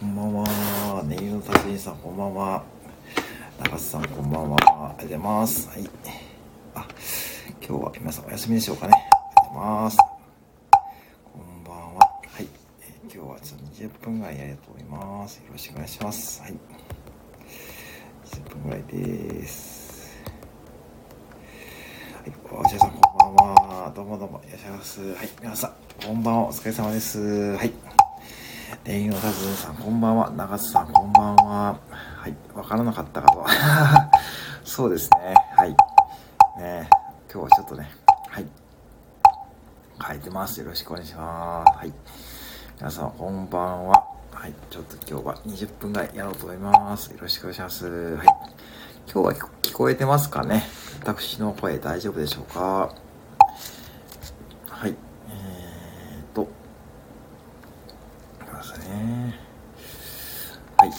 こんばんは。ネイルの達人さん、こんばんは。中津さん、こんばんは。ありがとうございます。はい。あ、今日は皆さんお休みでしょうかね。ありがとうございます。こんばんは。はい。え今日はちょっと20分ぐらいやりたと思います。よろしくお願いします。はい。20分ぐらいです。はい。おじゃさん、こんばんは。どうもどうも、いらっしゃいます。はい。皆さん、こんばんは。お疲れ様です。はい。レインのタズンさん、こんばんは。長津さん、こんばんは。はい。わからなかったかと。そうですね。はい。ね今日はちょっとね、はい。書いてます。よろしくお願いします。はい。皆さん、こんばんは。はい。ちょっと今日は20分ぐらいやろうと思います。よろしくお願いします。はい。今日は聞こえてますかね？私の声大丈夫でしょうかはい。えーっと、いますね。はい。ね、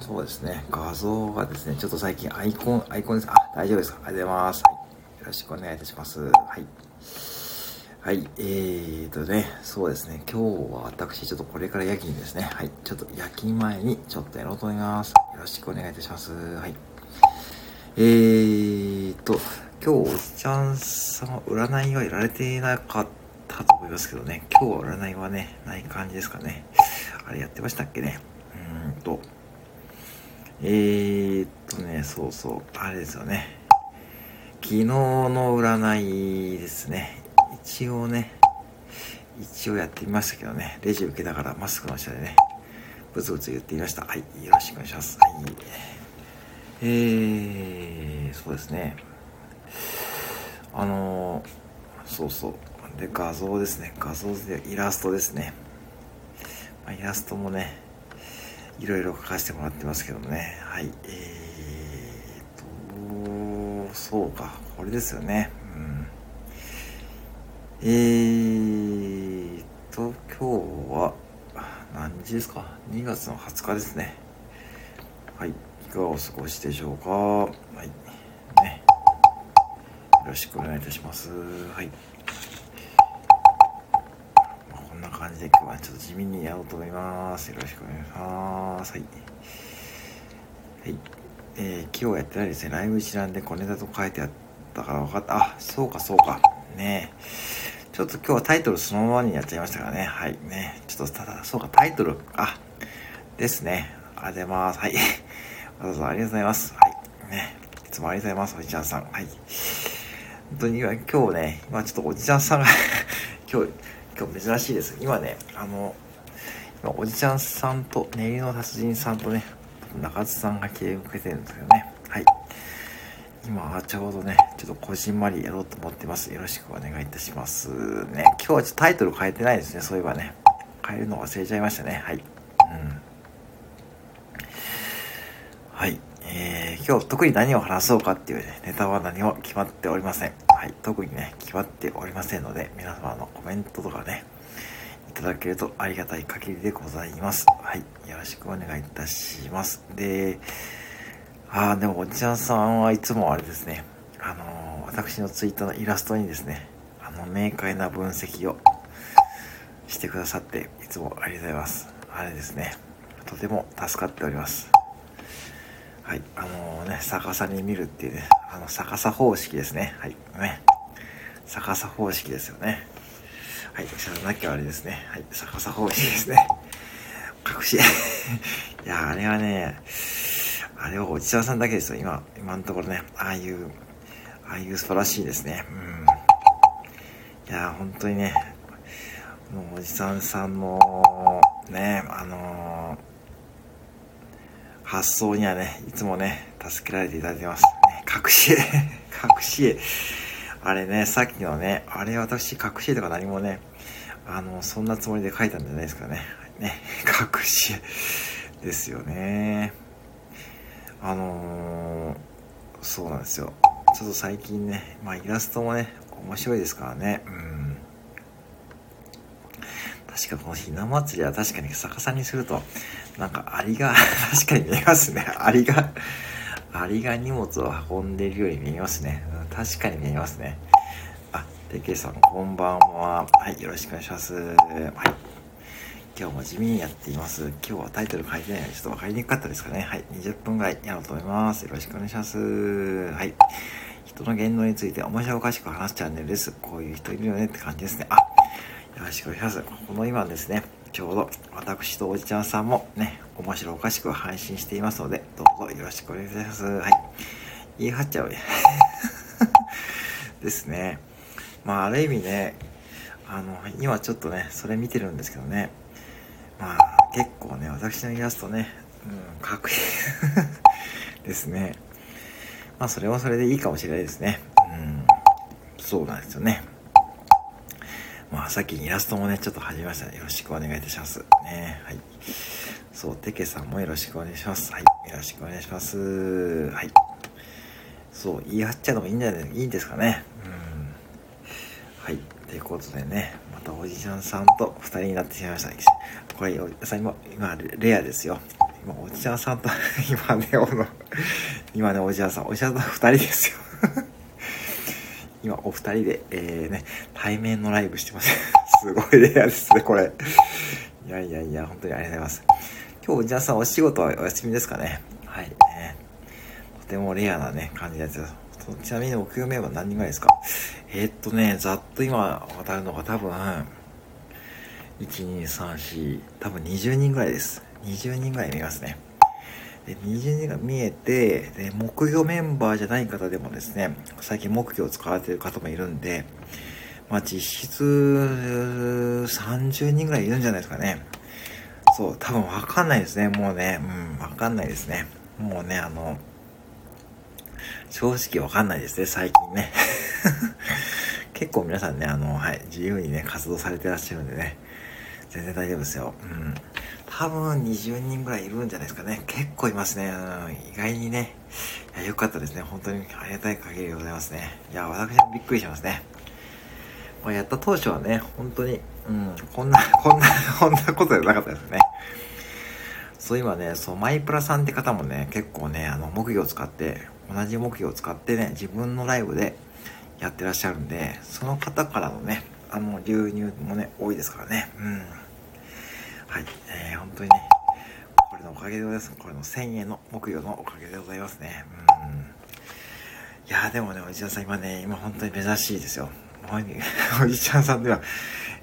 そうですね。画像がですね、ちょっと最近アイコン、アイコンです。あ、大丈夫ですか？ありがとうございます。はい。よろしくお願いいたします。はい。はい。えーとね、そうですね。今日は私、ちょっとこれから夜勤ですね。はい。ちょっと夜勤前にちょっとやろうと思います。よろしくお願いいたします。はい。えーと、今日おじちゃんさんは占いはやられていなかったと思いますけどね。今日は占いはね、ない感じですかね。あれやってましたっけね。うーんと。えーっとね、そうそう、あれですよね。昨日の占いですね。一応ね、一応やってみましたけどね。レジ受けながらマスクの下でね、ブツブツ言ってみました。はい、よろしくお願いします。はい。えー、そうですね。あのーそうそう。で、画像ですね。画像でイラストですね。まあ、イラストもね、いろいろ描かせてもらってますけどもね。はい。えーと、そうか。これですよね。うん。えーと、今日は、何時ですか ?2 月の20日ですね。はい。いかがお過ごしでしょうか？はい。ね。よろしくお願いいたします。はい。まあこんな感じで今日ちょっと地味にやろうと思います。よろしくお願いします。はい。はい。えー今日やってないですね。ライブ一覧で小ネタと書いてあったから分かった。あ、そうかそうか。ねえ。ちょっと今日はタイトルそのままにやっちゃいましたからね。はい。ね。ちょっとただ、そうか、タイトル、あ、ですね。ありがとうございます。はい。わざわざありがとうございます。はい。ね。いつもありがとうございます。おじちゃんさん。はい。本当に今今日ね、今ちょっとおじちゃんさんが 今日、今日珍しいです。今ね、あの、今おじちゃんさんと、ネイルの達人さんとね、中津さんが来てくれてるんですけどね。はい。今ちょうどね、ちょっとこじんまりやろうと思ってます。よろしくお願いいたします。ね、今日はちょっとタイトル変えてないですね、そういえばね。変えるの忘れちゃいましたね。はい。うん。はい。えー、今日特に何を話そうかっていうね、ネタは何も決まっておりません。はい。特にね、決まっておりませんので、皆様のコメントとかね、いただけるとありがたい限りでございます。はい。よろしくお願いいたします。で、ああ、でもおじちゃんさんはいつもあれですね、あのー私のツイッターのイラストにですね、あの、明快な分析をしてくださって、いつもありがとうございます。あれですね、とても助かっております。はい、あのね、逆さに見るっていうね、あの、逆さ方式ですね。はい、ね。逆さ方式ですよね。はい、知らなきゃあれですね。はい、逆さ方式ですね。隠し、いや、あれはね、あれはおじちゃんさんだけですよ、今、今のところね、ああいう、ああいう素晴らしいですね。うん。いや、本当にね、もうおじさんさんの、ね、あの発想にはね、いつもね、助けられていただいてます。隠し絵、隠し絵。あれね、さっきのね、あれ私隠し絵とか何もね、あの、そんなつもりで書いたんじゃないですかね。ね、隠し絵ですよね。あのーそうなんですよ。ちょっと最近ね、まあイラストもね、面白いですからね。うん。確かこのひな祭りは確かに逆さにすると、なんかアリが、確かに見えますね。アリが、アリが荷物を運んでいるように見えますね。確かに見えますね。あ、てけさん、こんばんは。はい、よろしくお願いします。はい。今日も地味にやっています。今日はタイトル書いてないのでちょっとわかりにくかったですかね。はい。20分ぐらいやろうと思います。よろしくお願いします。はい。人の言動について面白おかしく話すチャンネルです。こういう人いるよねって感じですね。あ、よろしくお願いします。この今ですね、ちょうど私とおじちゃんさんもね、面白おかしく配信していますので、どうぞよろしくお願いします。はい。言い張っちゃう。ですね。まあ、ある意味ね、あの、今ちょっとね、それ見てるんですけどね、まあ、結構ね、私のイラストね、うん、かっこいい ですね。まあ、それはそれでいいかもしれないですね。うん、そうなんですよね。まあ、さっきイラストもね、ちょっと始めましたね。よろしくお願いいたします。ね、はい。そう、てけさんもよろしくお願いします。はい。よろしくお願いします。はい。そう、言い張っちゃうのもいいんじゃないいいんですかね。うん。はい。ということでね、またおじちゃんさんと二人になってしまいました。これ、おじさん今、今、レアですよ。今、おじちゃんさんと 今ね、おの、今ね、おじちゃんさん、おじちゃんと二人ですよ今、お二人で、えー、ね、対面のライブしてます。すごいレアですね、これ。いやいやいや、本当にありがとうございます。今日、おじさん、お仕事はお休みですかね。はい、ね。とてもレアなね、感じです。ちなみに木曜メンバー何人ぐらいですか？えー、っとね、ざっと今渡るのが多分、1、2、3、4、多分20人ぐらいです。20人ぐらい見ますね。で、20人が見えて、で、木魚メンバーじゃない方でもですね、最近木魚を使われてる方もいるんで、まあ実質30人ぐらいいるんじゃないですかね。そう、多分わかんないですね。もうね、うん、わかんないですね。もうね、あの、正直わかんないですね、最近ね。結構皆さんね、あの、はい、自由にね、活動されてらっしゃるんでね、全然大丈夫ですよ。うん。多分20人ぐらいいるんじゃないですかね。結構いますね。うん、意外にね。いや、よかったですね。本当にありがたい限りでございますね。いや、私もびっくりしますね。まあ、やった当初はね、本当に、うん、こんな、こんな、こんなことじゃなかったですね。そう今ね、そう、マイプラさんって方もね、結構ね、あの、木魚を使って、同じ木魚を使ってね、自分のライブでやってらっしゃるんで、その方からのね、あの、流入もね、多いですからね。うん。はい。えー、本当にね、これのおかげでございます。これの1000円の木魚のおかげでございますね。うん。いやでもね、おじちゃんさん今ね、今本当に珍しいですよ。おじいちゃんさんでは、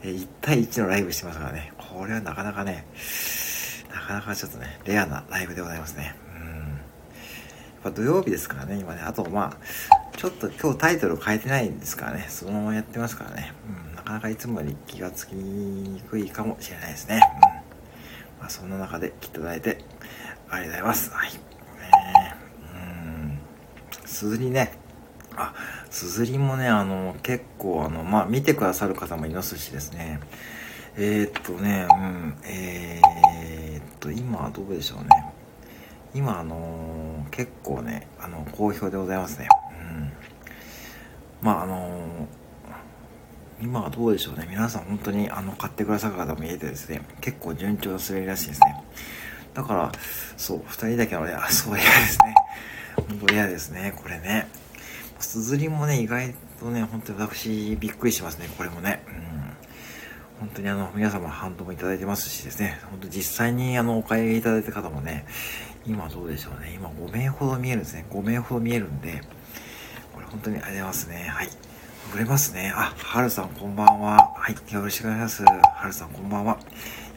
え、1対1のライブしてますからね。これはなかなかね、なかなかちょっとね、レアなライブでございますね。ぱ土曜日ですからね、今ね。あと、まあ、ちょっと今日タイトル変えてないんですからね、そのままやってますからね。うん、なかなかいつもより気がつきにくいかもしれないですね。うん。まあ、そんな中で来ていただいて、ありがとうございます。はい。ねうん。すずりね。あ、すずりもね、あの、結構、あの、まあ、見てくださる方もいますしですね。えー、っとね、うん、えー、っと、今はどうでしょうね。今、あのー、結構ね、あの、好評でございますね。うん。まあ、あのー、今はどうでしょうね。皆さん本当に、あの、買ってくださる方も見えてですね、結構順調な滑りらしいですね。だから、そう、二人だけのね、あ、そう、嫌ですね。本当嫌ですね、これね。すずりもね、意外とね、本当に私、びっくりしますね、これもね。うん。本当にあの、皆様ハンドもいただいてますしですね、本当実際にあの、お買い上げいただいた方もね、今どうでしょうね。今5名ほど見えるんですね。5名ほど見えるんで、これ本当にありがとうございますね。はい。売れますね。あ、はるさんこんばんは。はい。よろしくお願いします。はるさんこんばんは。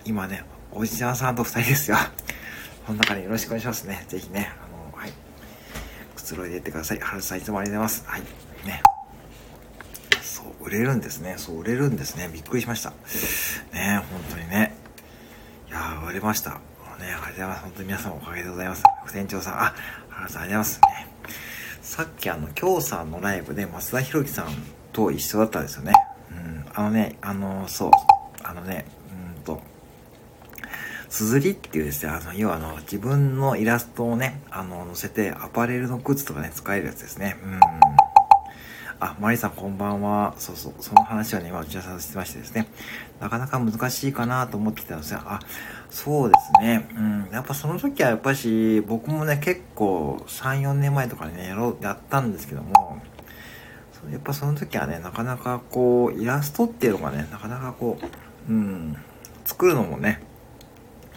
今ね、おじちゃんさんと2人ですよ。この中でよろしくお願いしますね。ぜひね、あの、はい。くつろいでいってください。はるさんいつもありがとうございます。はい。ね。そう、売れるんですね。そう、売れるんですね。びっくりしました。ね本当にね。いやー、売れました。ね、ありがとうございます。本当に皆さんおかげでございます。副店長さん、あ、原さんありがとうございますね。さっきあの、京さんのライブで松田博樹さんと一緒だったんですよね。うん、あのね、あの、そう、あのね、うんと、すずりっていうですね、あの、要はあの、自分のイラストをね、あの、載せて、アパレルの靴とかね、使えるやつですね。うん。あ、マリさんこんばんは。そうそう、その話はね、今打ち合わせしてましてですね、なかなか難しいかなと思ってきたんですが、あ、そうですね。うん。やっぱその時はやっぱし、僕もね、結構3、4年前とかね、やろう、やったんですけども、やっぱその時はね、なかなかこう、イラストっていうのがね、なかなかこう、うん、作るのもね、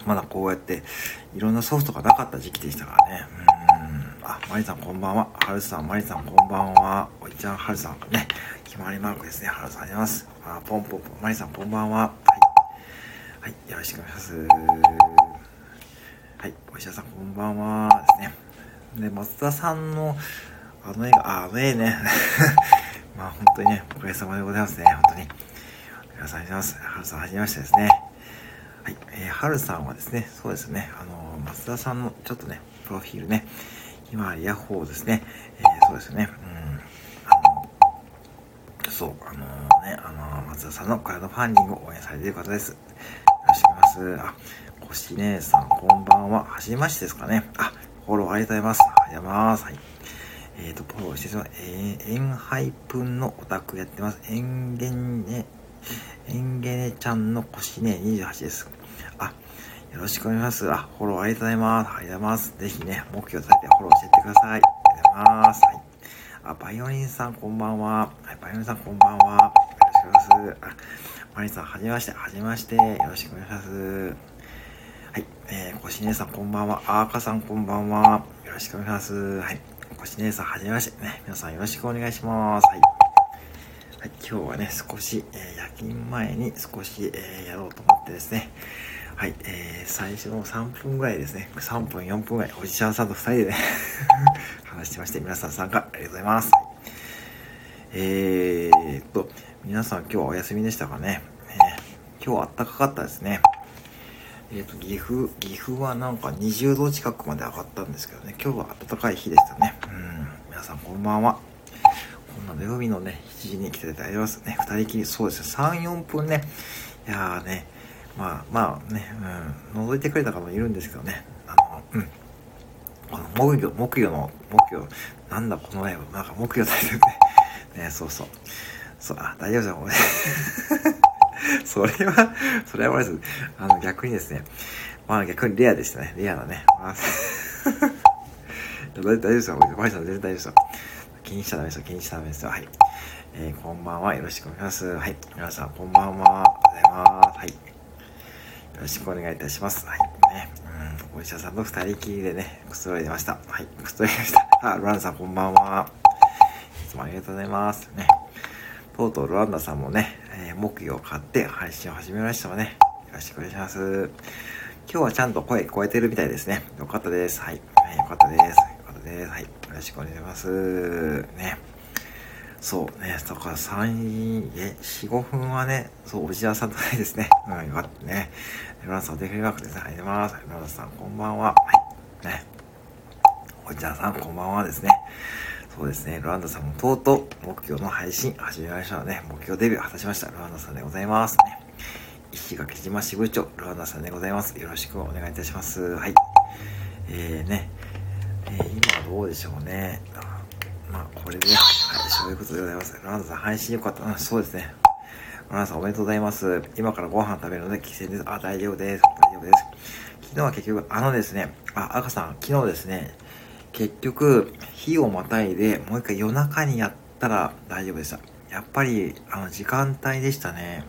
まだこうやっていろんなソフトがなかった時期でしたからね。うん。あ、マリさんこんばんは。はるさん、マリさんこんばんは。おいちゃん、はるさんね。決まりマークですね。はるさんあります。あ、ポンポンポン。マリさんこんばんは。はい。はい、よろしくお願いします。はい、お医者さんこんばんは。ですね。で、松田さんの、あの映画、あ、あの絵ね。まあ本当にね、おかげさまでございますね。本当に。皆さんありがとうございます。はるさんはじめましてですね。はい。えー、はるさんはですね、そうですね、あのー、松田さんのちょっとね、プロフィールね、今、ヤッホーですね、えー、そうですね、うん、あの、そう、あの、ね、あの松田さんのクラウドファンディングを応援されている方です。よろしくお願いします。あ、こし姉さん、こんばんは。はじめましてですかね。あ、フォローありがとうございます。ありがとうございます。はい。えっ、ー、と、フォローしてます。えー、エンハイプンのオタクやってます。エンゲネ、エンゲネちゃんの腰ね、28です。あ、よろしくお願いします。あ、フォローありがとうございます。ありがとうございます。ぜひね、目標立ててフォローしていってください。ありがとうございます。はい。あ、バイオリンさんこんばんは。はい、バイオリンさんこんばんは。よろしくお願いします。あ、マリンさん、はじめまして。はじめまして。よろしくお願いします。はい。えー、コシ姉さんこんばんは。あーかさんこんばんは。よろしくお願いします。はい。コシ姉さん、はじめまして。ね、皆さんよろしくお願いします。はい。はい、今日はね、少し、えー、夜勤前に少し、えー、やろうと思ってですね、はい、えー、最初の3分ぐらいですね、3分、4分ぐらい、おじちゃんさんと2人でね 話してまして、皆さん参加ありがとうございます。えーっと、皆さん今日はお休みでしたかね。えー、今日は暖かかったですね。えっ、と、岐阜、岐阜はなんか20度近くまで上がったんですけどね、今日は暖かい日でしたね。皆さんこんばんは。こんな土曜日のね、7時に来ていただいてますね。2人きり、そうですよ。3、4分ね。いやーね、まあまあね、うん、覗いてくれた方もいるんですけどね。あの、うん。この木魚、木魚の、木魚、なんだこのライブ、なんか木魚大切ね。ね、そうそう。そう、あ、大丈夫じゃん、俺。それは、それは悪いです。あの、逆にですね。まあ逆にレアでしたね。レアだね。まあ大丈夫ですよ。マリさん全然大丈夫ですよ。気にしちゃダメですよ。気にしちゃダメですよ。はい。えー、こんばんは。よろしくお願いします。はい。皆さん、こんばんは。おはようございます。はい。よろしくお願いいたします。はい。ね。うん。お医者さんと二人きりでね、くつろいでました。はい。くつろいでました。あ、ルランさん、こんばんは。いつもありがとうございます。ね。とうとうルワンダさんもね、えー、木魚を買って配信を始めましたので、ね、よろしくお願いします。今日はちゃんと声聞こえてるみたいですね。よかったです。はい。はい、よかったです。です。はい。よろしくお願いします。ね。そうね。だから3、え、4、5分はね、そう、おじやさんとないですね。うん、よかったね。ロランさん、お手振りワークですね。ありがとうございます。ロランさん、こんばんは。はい。ね。おじやさん、こんばんはですね。そうですね。ロランダさんもとうとう目標の配信始めましたので、目標デビュー果たしました。ロランダさんでございますね。石垣島支部長、ロランダさんでございます。よろしくお願いいたします。はい。えーね、えー、今どうでしょうね。まあ、これで、はい、そういうことでございます。ランさん、配信よかった。そうですね。ランさん、おめでとうございます。今からご飯食べるので、帰省です。あ、大丈夫です。大丈夫です。昨日は結局、あのですね、あ、赤さん、昨日ですね、結局、日をまたいで、もう一回夜中にやったら大丈夫でした。やっぱり、あの、時間帯でしたね。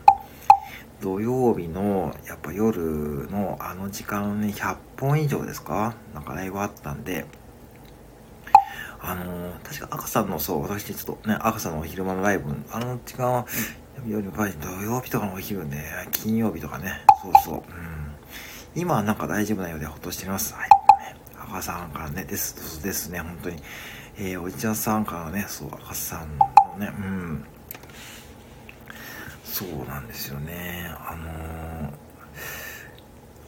土曜日の、やっぱ夜のあの時間に100本以上ですか？なんかライブあったんで、あのー、確か赤さんの、そう、私ちょっとね、赤さんのお昼間のライブ、あの時間は、夜土曜日とかのお昼ね、金曜日とかね、そうそう、うん。今はなんか大丈夫なようでほっとしています。はい。赤さんからね、ですですね、本当に。えー、おじちゃんさんからね、そう、赤さんのね、うん。そうなんですよね。あのー、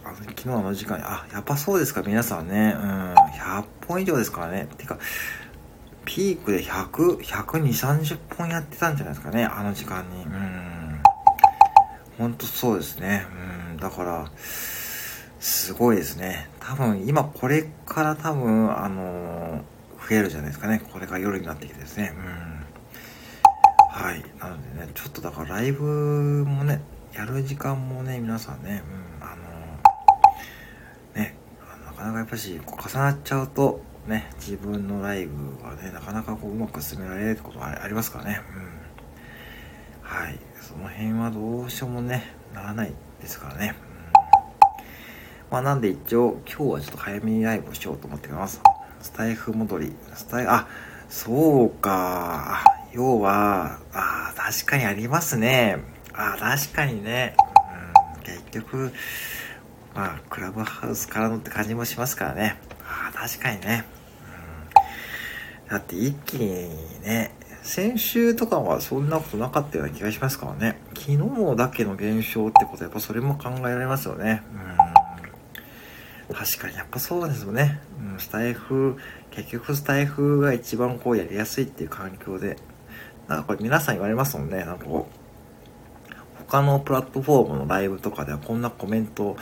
あの昨日の時間に、あ、やっぱそうですか、皆さんね。うん、100本以上ですからね。てか、ピークで100、120、30本やってたんじゃないですかね、あの時間に。うん。ほんとそうですね。うん、だから、すごいですね。多分、今これから多分、あのー、増えるじゃないですかね。これから夜になってきてですね。うん。はい。なのでね、ちょっとだからライブもね、やる時間もね、皆さんね、うん、あのー、ね、なかなかやっぱし、こう重なっちゃうと、ね、自分のライブはね、なかなかこううまく進められるってことはありますからね。うん。はい。その辺はどうしようもね、ならないですからね。まあなんで一応今日はちょっと早めにライブをしようと思ってます。スタイフ戻り、スタイあ、そうか。要は、あ確かにありますね。あ確かにね。うん、結局、まあ、クラブハウスからのって感じもしますからね。あ確かにね。うん、だって一気にね、先週とかはそんなことなかったような気がしますからね。昨日だけの現象ってことはやっぱそれも考えられますよね。うん確かにやっぱそうですよね。うん、スタイフ、結局スタイフが一番こうやりやすいっていう環境で、なんかこれ皆さん言われますもんね。なんかこう、他のプラットフォームのライブとかではこんなコメント、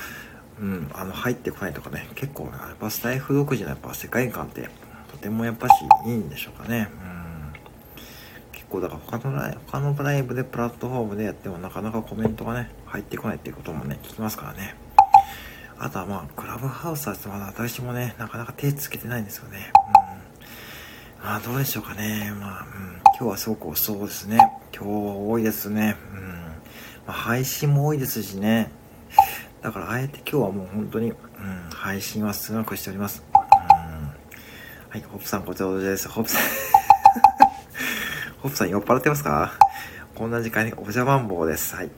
うん、あの、入ってこないとかね、結構、ねやっぱスタイフ独自のやっぱ世界観ってとてもやっぱしいいんでしょうかね。うん。結構だから他のライブ、他のライブでプラットフォームでやってもなかなかコメントがね、入ってこないっていうこともね、聞きますからね。あとはまあ、クラブハウスはまだ私もね、なかなか手つけてないんですよね。うん。まあ、どうでしょうかね。まあ、うん。今日はすごく遅そうですね。今日は多いですね。うん。まあ、配信も多いですしね。だから、あえて今日はもう本当に、うん、配信は少なくしております。うん。はい、ホップさん、こちらです。ホップさん ホップさん酔っ払ってますか？こんな時間にお邪魔んぼうです。はい。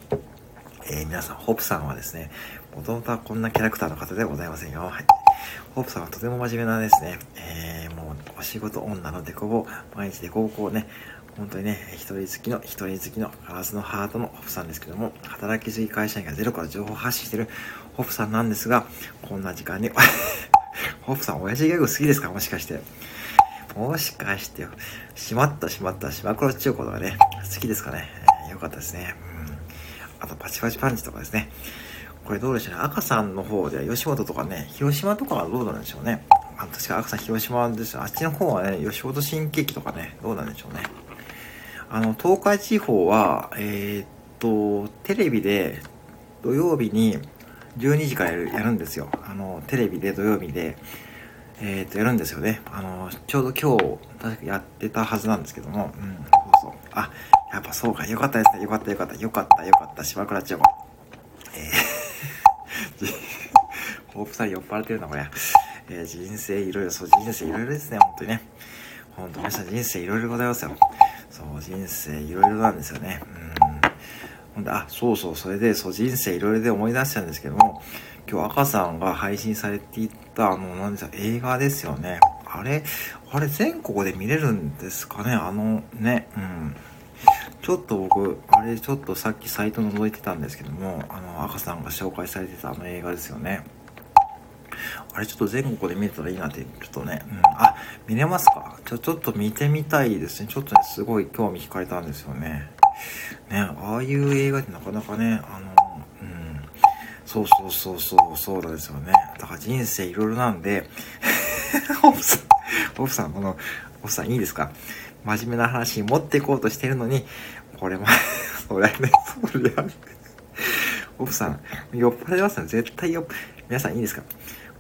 えー、皆さん、ホップさんはですね、もともとはこんなキャラクターの方ではございませんよ。はい。ホープさんはとても真面目なですね、えー、もうお仕事女のデコボ、毎日デコボをね、本当にね、一人好きの、一人好きのガラスのハートのホップさんですけども、働きすぎ会社員がゼロから情報発信してるホップさんなんですが、こんな時間に ホップさん、親父ギャグ好きですか？もしかして。もしかして。しまったしまった、しまくろっちゅうことがね、好きですかね？えー、よかったですね。うん。あと、パチパチパンチとかですね。これどうでしょうね。赤さんの方では吉本とかね、広島とかはどうなんでしょうね。あ確か赤さん広島ですあっちの方はね、吉本新喜劇とかね、どうなんでしょうね。あの、東海地方は、えー、っと、テレビで土曜日に12時からやるやるんですよ。あの、テレビで土曜日で、えー、っと、やるんですよね。あの、ちょうど今日、確かやってたはずなんですけども、うん、そうそう。あ、やっぱそうか、よかったですね。よかったよかった、よかったよかった、島倉千代子。えー ホープさん酔っ払ってるな、これ。えー、人生いろいろ、そう、人生いろいろですね、本当にね。本当皆さん人生いろいろございますよ。そう、人生いろいろなんですよね。うん。ほんで、あ、そうそう、それで、そう、人生いろいろで思い出したんですけども、今日赤さんが配信されていた、あの、なんですか、映画ですよね。あれ、あれ全国で見れるんですかね？あの、ね、うん。ちょっと僕、あれちょっとさっきサイト覗いてたんですけども、あの、赤さんが紹介されてたあの映画ですよね。あれちょっと全国で見れたらいいなって、ちょっとね、うん、あ、見れますか？ちょ、ちょっと見てみたいですね。ちょっとね、すごい興味惹かれたんですよね。ね、ああいう映画ってなかなかね、あの、うん、そうそうそうそう、そうなんですよね。だから人生いろいろなんで、ホプさん、ホプさん、この、ホプさんいいですか？真面目な話に持っていこうとしてるのに、これも そりゃね、そりゃね。奥さん、酔っ払いますね。絶対よ、皆さんいいですか？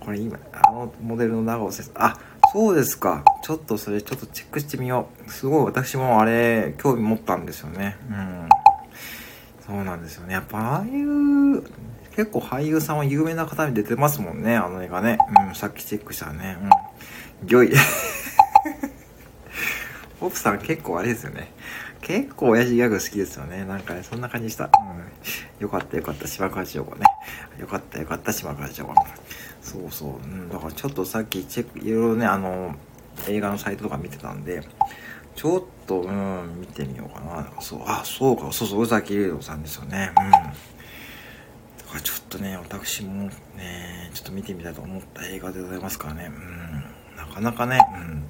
これ今、あのモデルの長尾先生、あ、そうですか。ちょっとそれちょっとチェックしてみよう。すごい私もあれ、興味持ったんですよね。うん。そうなんですよね。やっぱああいう、結構俳優さんは有名な方に出てますもんね、あの映画ね。うん、さっきチェックしたね。うん。ギョい。オプさん結構あれですよね。結構親父ギャグ好きですよね。なんかね、そんな感じした。うん。よかったよかった、島川千代子ね。よかったよかった、島川千代子。そうそう。うん。だからちょっとさっきチェック、いろいろね、あの、映画のサイトとか見てたんで、ちょっと、うん、見てみようかな。そう、あ、そうか、そうそう、宇崎竜斗さんですよね。うん。だからちょっとね、私もね、ちょっと見てみたいと思った映画でございますからね。うん。なかなかね、うん。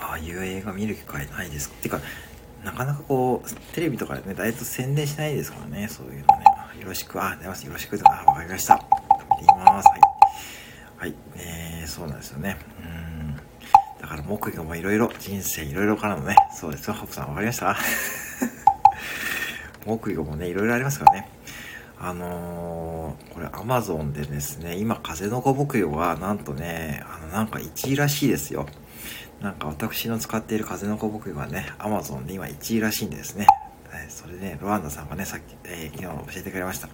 ああいう映画見る機会ないです。っていうか、なかなかこう、テレビとかでね、だいぶ宣伝しないですからね、そういうのね。よろしく、あ、出ます、よろしく、あ、わかりました。てみます。はい。はい、えー、そうなんですよね。うん。だから木魚もいろいろ、人生いろいろからのね、そうですよ、ホップさんわかりました？木魚もね、いろいろありますからね。あのー、これアマゾンでですね、今、風の子木魚は、なんとね、あの、なんか1位らしいですよ。なんか私の使っている風の子僕がね、アマゾンで今1位らしいんですね。それで、ね、ロワンダさんがね、さっき、えー、昨日教えてくれました。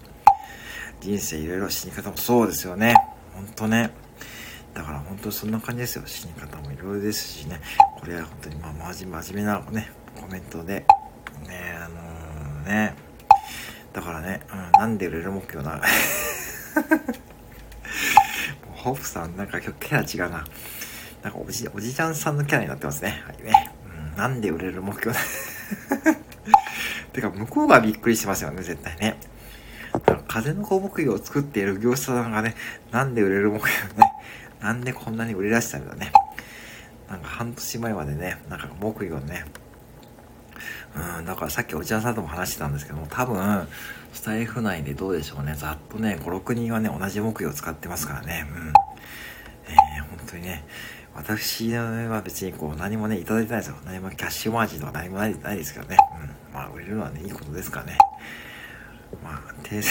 人生いろいろ死に方もそうですよね。ほんとね。だから本当にそんな感じですよ。死に方もいろいろですしね。これは本当にまあ真面目なね、コメントで、ね、あのー、ね、だからね、うん、なんで売れる目標な、ホープさんなんか今日キャラ違うな。なんかおじ、おじちゃんさんのキャラになってますね。はいね。うん、なんで売れる目標だ。てか、向こうがびっくりしてますよね、絶対ね。風の子木魚を作っている業者さんがね、なんで売れる木魚ね、なんでこんなに売れ出したんだね。なんか半年前までね、なんか木魚ね、うん、だからさっきお茶さんとも話してたんですけども、多分、スタイフ内でどうでしょうね、ざっとね、5、6人はね、同じ木魚を使ってますからね、うん。えー、本当にね、私は別にこう何もね、いただいてないですよ。何もキャッシュマージンとか何もないないですけどね。うん。まあ、売れるのはね、いいことですからね。まあ、停止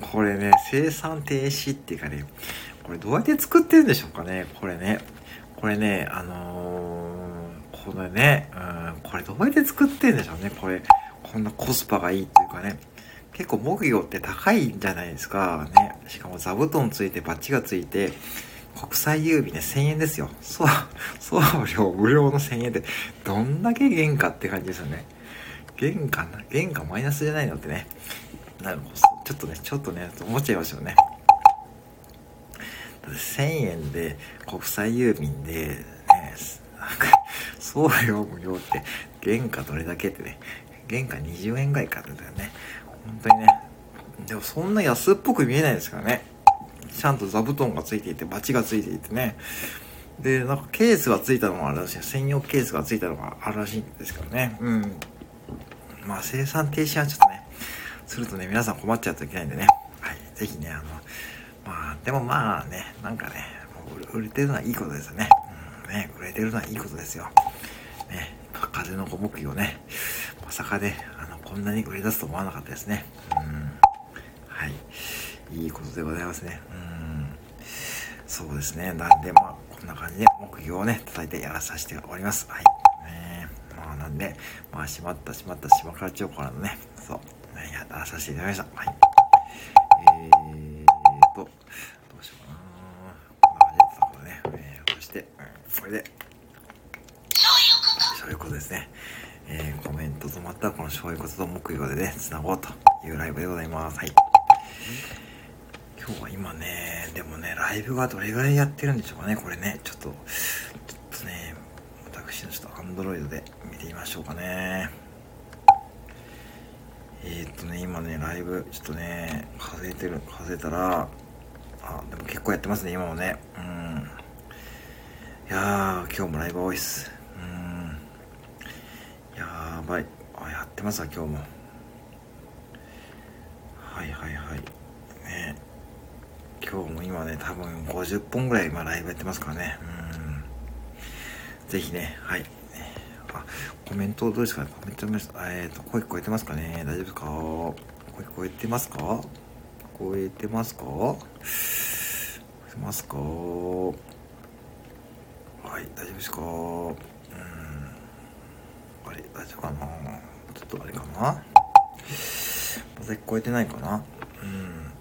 これね、生産停止っていうかね、これどうやって作ってるんでしょうかね、これね。これね、あのー、これね、うん、これどうやって作ってるんでしょうね、これ。こんなコスパがいいっていうかね。結構木魚って高いんじゃないですか。ね。しかも座布団ついてバッチがついて、国際郵便ね、1000円ですよ。そう、送料無料の1000円で、どんだけ原価って感じですよね。原価な、原価マイナスじゃないのってね。なるほど。ちょっとね、ちょっとね、思っちゃいますよね。だって1000円で国際郵便で、ね、なんか、送料無料って原価どれだけってね、原価20円ぐらいかってだよね。本当にね。でもそんな安っぽく見えないですからね。ちゃんと座布団がついていて、バチがついていてね。で、なんかケースがついたのもあるらしい。専用ケースがついたのがあるらしいんですからね。うん。まあ生産停止はちょっとね、するとね、皆さん困っちゃうといけないんでね。はい。ぜひね、あの、まあ、でもまあね、なんかね、売れてるのはいいことですよね。うん、ね、売れてるのはいいことですよ。ね、風の子木魚ね、まさかね、あの、こんなに売れ出すと思わなかったですね。うん。はい。いいことでございますね。うん。そうですね。なんで、まあ、こんな感じで木魚をね、叩いてやらさせております。はい。まあ、なんで、まあ、しまった、しまった、島倉千代子からのね、そう、やらさせていただきました。はい。えーと、どうしようかなこんな感じでったことね、えー、こうして、うん、これで、そういうことですね。えー、コメント止まったらこのそういうことと木曜でね、繋ごうというライブでございます。はい。今日は今ね、でもね、ライブがどれぐらいやってるんでしょうかね、これね。ちょっと、ちょっ、ちょっとアンドロイドで見てみましょうかね。えー、っとね、今ね、ライブ、ちょっとね、数えてる、数えたら、あ、でも結構やってますね、今もね。うん。いやー、今日もライブ多いっす。うん。やばい。あ、やってますわ、今日も。はいはいはい。ね。今日も今ね、多分50本ぐらい今ライブやってますからね。うん。ぜひね、はい。あ、コメントどうですかね？コメントえっ、ー、と、声聞こえてますかね？大丈夫ですか？声聞こえてますか？聞こえてますか？聞こえてますか？はい、大丈夫ですか？うん。あれ、大丈夫かな？ちょっとあれかな？まだ聞こえてないかな？うん。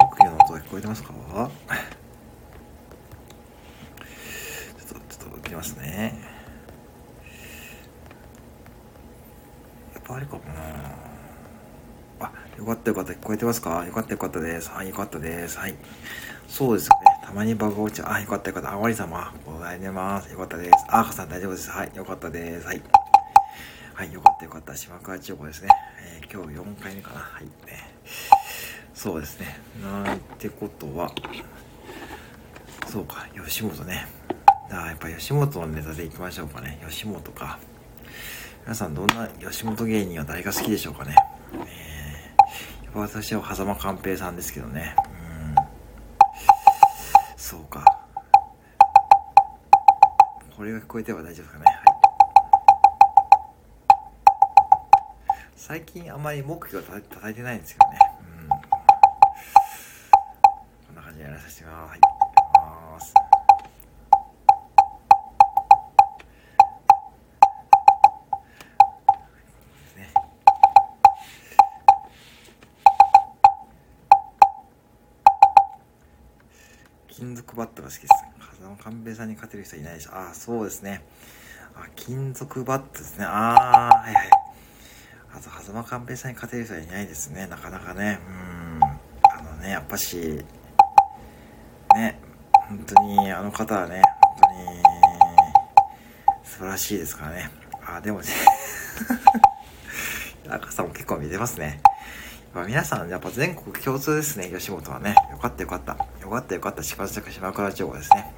聞こえてますかちょっと、ちょっときますね。やっぱあれかもなあ、よかったよかった。聞こえてますか？よかったよかったです。はい、よかったです。はい。そうですよね。たまにバグ落ちあ、よかったよかった。あまり様、ございます。よかったです。あーかさん大丈夫です。はい、よかったです。はい。はい、よかったよかった。島川千代子ですね。えー、今日4回目かな。はい。ねそうですね。なんてことは、そうか、吉本ね。だからやっぱ吉本のネタでいきましょうかね。吉本か。皆さんどんな吉本芸人は誰が好きでしょうかね。えー、やっぱ私は狭間寛平さんですけどね。うん。そうか。これが聞こえては大丈夫かね。はい。最近あまり目標を叩いてないんですけどね。バットが好きです。風間寛平さんに勝てる人いないでしょ。ああ、そうですね。あ、金属バットですね。ああ、はいはい。あと、狭間寛平さんに勝てる人はいないですね。なかなかね。うん。あのね、やっぱし、ね、本当に、あの方はね、本当に、素晴らしいですからね。あ、でもね 赤さんも結構見てますね。まあ、皆さん、やっぱ全国共通ですね、吉本はね。よかったよかった。よかったよかった、島崎島倉町ですね。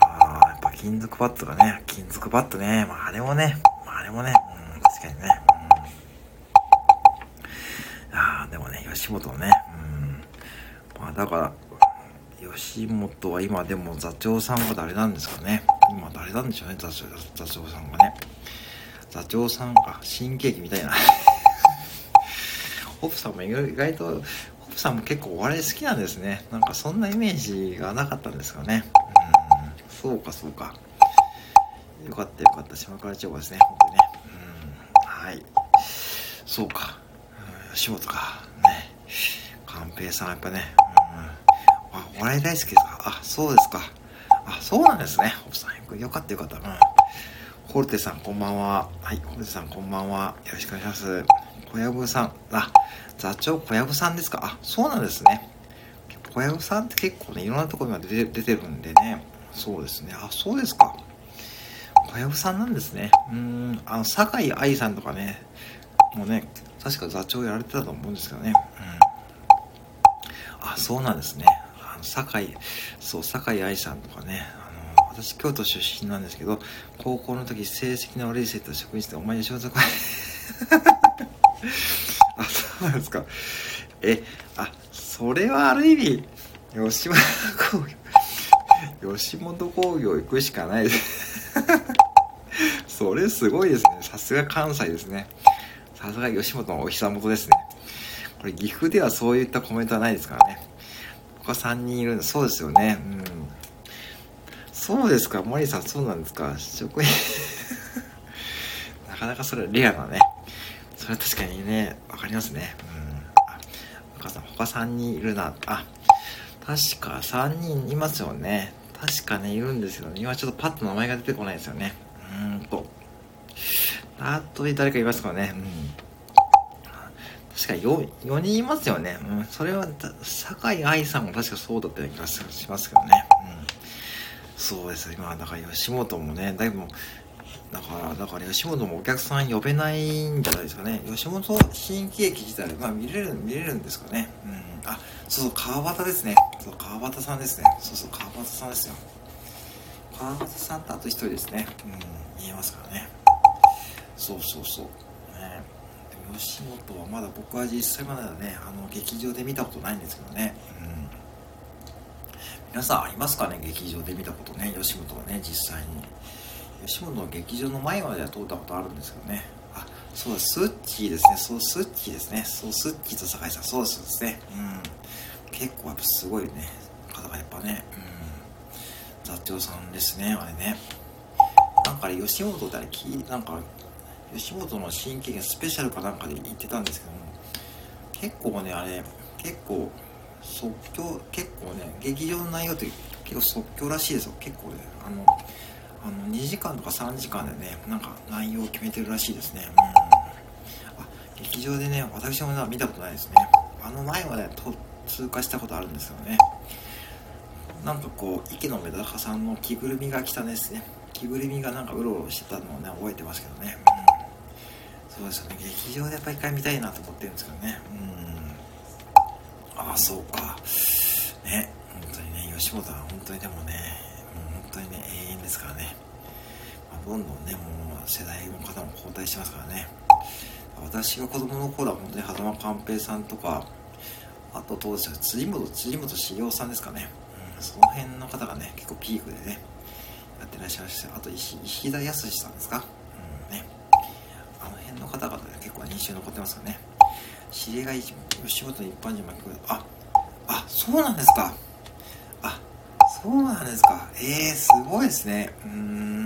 ああ、やっぱ金属バットがね、金属バットね。まあ、あれもね、まあ、あれもね、うん、確かにね。うん、ああ、でもね、吉本はね、うん。まあ、だから、吉本は今でも座長さんが誰なんですかね。今誰なんでしょうね、座長座長さんがね。座長さんが新喜劇みたいな。ホップさんも意外と、ホップさんも結構お笑い好きなんですね。なんかそんなイメージがなかったんですかね。うん、そうかそうか。よかったよかった。島倉千代子ですね。本当にね。うん、はい。そうか。吉本か。ね。寛平さんやっぱね。うん、あ、お笑い大好きですか？あ、そうですか。あ、そうなんですね。ホップさん。よかったよかった。うん。ホルテさんこんばんは。はい、ホルテさんこんばんは。よろしくお願いします。小籔さん。あ、座長小籔さんですか？あ、そうなんですね。小籔さんって結構ね、いろんなところに出て出てるんでね。そうですね。あ、そうですか。小籔さんなんですね。うん、あの、酒井愛さんとかね、もうね、確か座長やられてたと思うんですけどね。うん。あ、そうなんですね。あの、酒井、そう、酒井愛さんとかね、私、京都出身なんですけど、高校の時、成績の悪い生徒職員室で、お前仕事来い。あ、そうなんですか。え、あ、それはある意味、吉本工業、吉本工業行くしかないです。それすごいですね。さすが関西ですね。さすが吉本のお膝元ですね。これ岐阜ではそういったコメントはないですからね。他3人いるんで、そうですよね。うん。そうですか、森さん、そうなんですか。職員 なかなかそれはレアなね。それは確かにね、わかりますね。うん。お母さん、他3人いるな。あ、確か3人いますよね。確かね、いるんですよね。今ちょっとパッと名前が出てこないですよね。うーんと。あとで誰かいますかね。うん。確か 4, 4人いますよね。うん。それは、酒井愛さんも確かそうだったような気がしますけどね。うん。そうです。今、だから吉本もね、だいぶだから、だから吉本もお客さん呼べないんじゃないですかね。吉本新喜劇自体、まあ見れる、見れるんですかね。うん。あ、そうそう、川端ですね。そう、川端さんですね。そうそう、川端さんですよ。川端さんとあと一人ですね。うん、見えますからね。そうそうそう。ね。吉本はまだ僕は実際まだね、あの、劇場で見たことないんですけどね。うん。皆さんありますかね？劇場で見たことね、吉本はね、実際に。吉本の劇場の前までは通ったことあるんですけどね。あ、そうだ、スッチーですね。そう、スッチーですね。そう、スッチーと酒井さん。そうですね。うん。結構やっぱすごいね、方がやっぱね、うん。座長さんですね、あれね。なんかあれ、吉本ってあれ、なんか、吉本の新喜劇スペシャルかなんかで言ってたんですけども、結構ね、あれ、結構、即興、結構ね、劇場の内容って結構即興らしいですよ。結構ね、あの、あの2時間とか3時間でねなんか内容を決めてるらしいですね。うん。あ劇場でね私も見たことないですね。あの前はね通過したことあるんですよね。なんかこう池のメダカさんの着ぐるみが来たですね。着ぐるみがなんかうろうろしてたのをね覚えてますけどね。うん。そうですよね。劇場でやっぱ一回見たいなと思ってるんですけどね。うん。ああそうか。ね本当にね吉本は本当にでもねですからね、まあ、どんどんねもう世代の方も交代してますからね。私が子供の頃は本当に狭間寛平さんとかあと当時は辻本辻本茂雄さんですかね、うん、その辺の方がね結構ピークでねやってらっしゃいました。あと石石田康さんですか。うんね。あの辺の方々で結構認証残ってますよね。知り合い吉本の一般人巻き込んでああそうなんですか。そうなんですか。ええー、すごいですね。うーん。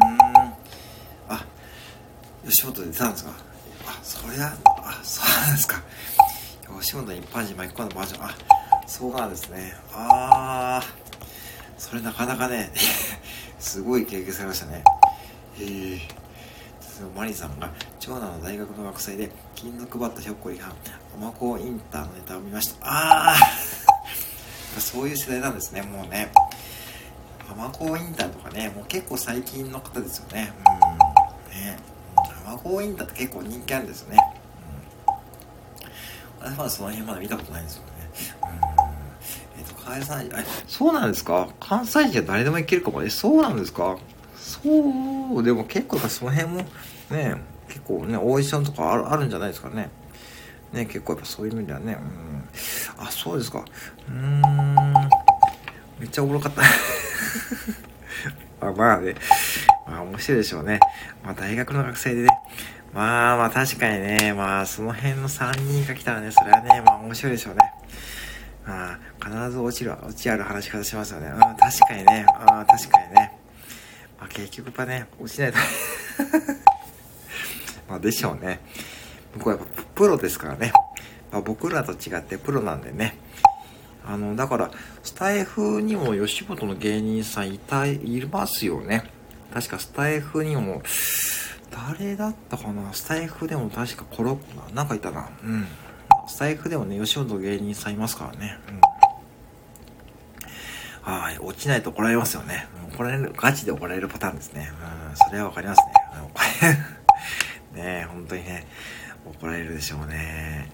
あ、吉本で出たんですか。あ、それは、あ、そうなんですか。吉本一般人巻き込んだバージョン。あ、そうなんですね。あそれなかなかね すごい経験されましたねへえマリさんが長男の大学の学祭で金の配ったひょっこりはんおまこインターのネタを見ましたああ そういう世代なんですねもうねアマコインターとかねもう結構最近の方ですよね。うん。ね。アマコインターって結構人気あるんですよね。うん。私まだその辺まだ見たことないんですよね。うん。えっ、ー、と関西さんえそうなんですか？関西人は誰でもいけるかもえそうなんですか？そうでも結構その辺もね結構ねオーディションとかあるあるんじゃないですかね。ね結構やっぱそういう意味ではね。うん。あそうですか。うーん。めっちゃおもろかった。あまあね。まあ面白いでしょうね。まあ大学の学生でね。まあまあ確かにね。まあその辺の3人が来たらねそれはねまあ面白いでしょうね。まあ必ず落ちる落ちある話し方しますよね。うん確かにね。あ確かにね。まあ結局やっぱね落ちないと。まあでしょうね。向こうやっぱプロですからね、まあ、僕らと違ってプロなんでね。あのだからスタイフにも吉本の芸人さんいたいますよね。確かスタイフにも誰だったかな？スタイフでも確かコロッなんかいたな。うん。スタイフでもね吉本の芸人さんいますからね。うん。はい落ちないと怒られますよね。怒られるガチで怒られるパターンですね。うんそれはわかりますね。ねえ本当にね怒られるでしょうね。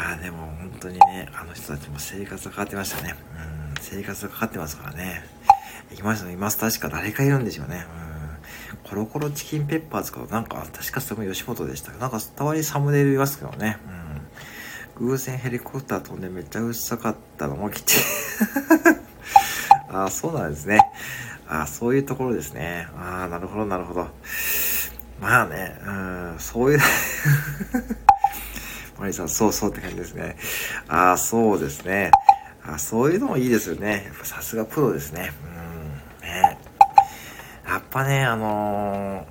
ああ、でも本当にね、あの人たちも生活がかかってましたね。うん、生活がかかってますからね。行きましたいます。確か誰かいるんでしょうね。うん。コロコロチキンペッパーズか、なんか、確かそれも吉本でしたなんか、たまにサムネイルいますけどね。うん。偶然ヘリコプター飛んでめっちゃうっさかったのもきち。あ あ、そうなんですね。ああ、そういうところですね。ああ、なるほど、なるほど。まあね、うん、そういうマリさん、そうそうって感じですね。ああ、そうですね。あそういうのもいいですよね。やっぱさすがプロですね。うん。ね。やっぱね、あの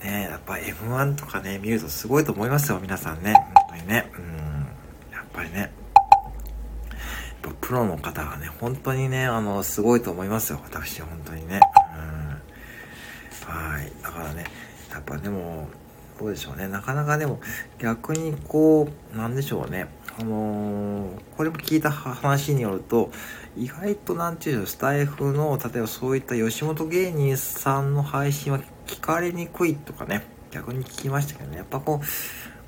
ー、ね、やっぱ M1 とかね、見るとすごいと思いますよ、皆さんね。本当にね。うん。やっぱりね。やっぱプロの方がね、本当にね、あの、すごいと思いますよ、私、本当にね。うん。はい。だからね、やっぱでも、どうでしょうね。なかなかでも、逆にこう、なんでしょうね。あのー、これも聞いた話によると、意外となんていうの、スタイフの、例えばそういった吉本芸人さんの配信は聞かれにくいとかね、逆に聞きましたけどね。やっぱこ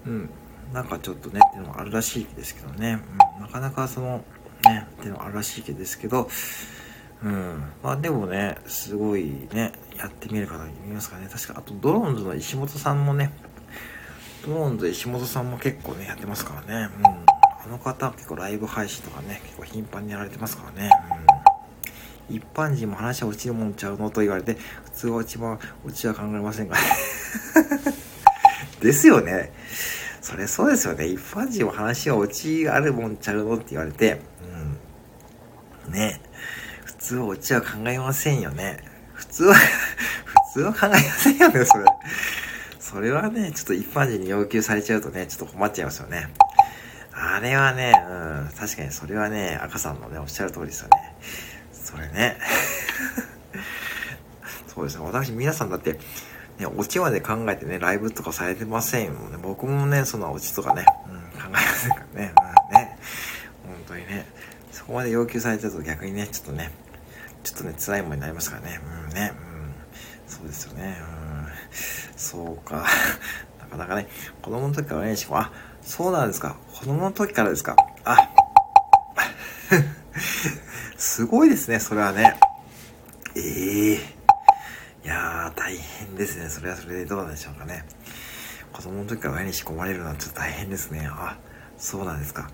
う、うん、なんかちょっとね、っていうのもあるらしいですけどね。うん、なかなかその、ね、っていうのもあるらしいですけど、うん。まあでもね、すごいね、やってみる方いますかね。確か、あとドローンズの石本さんもね、ドローンズ石本さんも結構ね、やってますからね。うん。あの方結構ライブ配信とかね、結構頻繁にやられてますからね。うん。一般人も話は落ちるもんちゃうのと言われて、普通は落ちは、落ちは考えませんがね ですよね。それそうですよね。一般人も話は落ちがあるもんちゃうのって言われて、うん。ね。普通はオチは考えませんよね。普通は普通は考えませんよね、それ。それはね、ちょっと一般人に要求されちゃうとね、ちょっと困っちゃいますよね。あれはね、うん、確かにそれはね、赤さんのね、おっしゃる通りですよね。それね。そうですね、私、皆さんだって、ね、オチまで考えてね、ライブとかされてませんよね。僕もね、そのオチとかね、うん、考えませんからね。うん、ね。本当にね。そこまで要求されちゃうと逆にね、ちょっとね、ちょっとね、辛いものになりますからね。うんね。うん。そうですよね。うん。そうか。なかなかね、子供の時からね、しあ、そうなんですか。子供の時からですか。あ、すごいですね、それはね。ええー、いやー、大変ですね。それはそれでどうなんでしょうかね。子供の時から親に仕込まれるのはちょっと大変ですね。あ、そうなんですか。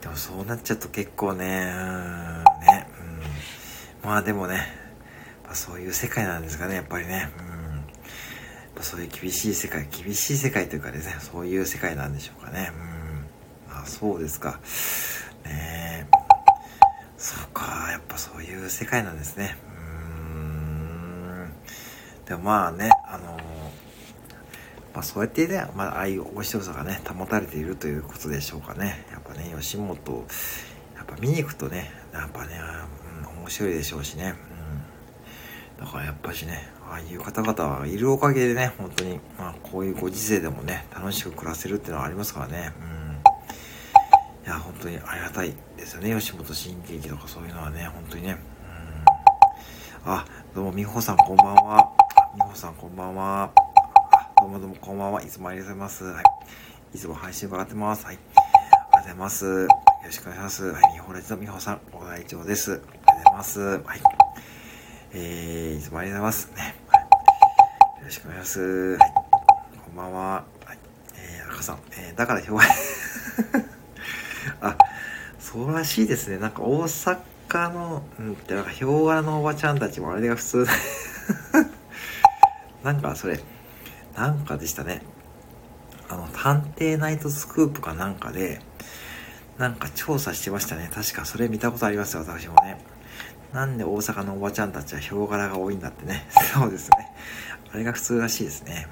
でもそうなっちゃうと結構ね、うん、ね、まあでもね、まあ、そういう世界なんですかね、やっぱりね。うん。そういう厳しい世界、厳しい世界というかですね、そういう世界なんでしょうかね。うん。あそうですか。ねそうか、やっぱそういう世界なんですね。うん。でもまあね、あのまあそうやってね、まあああいう面白さがね、保たれているということでしょうかね。やっぱね、吉本、やっぱ見に行くとね、やっぱね、面白いでしょうしね。だからやっぱしね、ああいう方々がいるおかげでね、本当に、まあこういうご時世でもね、楽しく暮らせるっていうのはありますからね。うん。いや、本当にありがたいですよね。吉本新喜劇とかそういうのはね、本当にね。うん。あ、どうも、みほさんこんばんは。みほさんこんばんは。あ、どうもどうもこんばんは。いつもありがとうございます。はい。いつも配信伺ってます。はい。ありがとうございます。よろしくお願いします。はい。みほれつのみほさん、ご来場です。ありがとうございます。はい。えー、いつもありがとうございます。ね。よろしくお願いします。はい。こんばんは。はい。えー、赤さん。えー、だから表現 あ、そうらしいですね。なんか大阪の、うんって、なんかヒョウ柄のおばちゃんたちもあれが普通 なんかそれ、なんかでしたね。あの、探偵ナイトスクープかなんかで、なんか調査してましたね。確かそれ見たことありますよ、私もね。なんで大阪のおばちゃんたちはヒョウ柄が多いんだってね。そうですね。あれが普通らしいですね。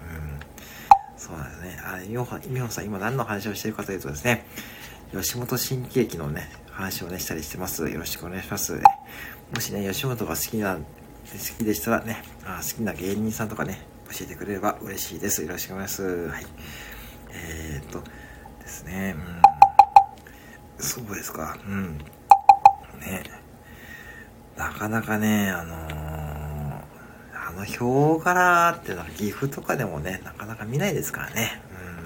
うん。そうなんですね。あ、みほみほさん、今何の話をしてるかというとですね、吉本新喜劇のね、話をね、したりしてます。よろしくお願いします。もしね、吉本が好きな、好きでしたらね、あ好きな芸人さんとかね、教えてくれれば嬉しいです。よろしくお願いします。はい。えー、っと、ですね、うん。そうですか。うん。ね。なかなかね、あのー、あのヒョウ柄ってのは岐阜とかでもね、なかなか見ないですからね。うん。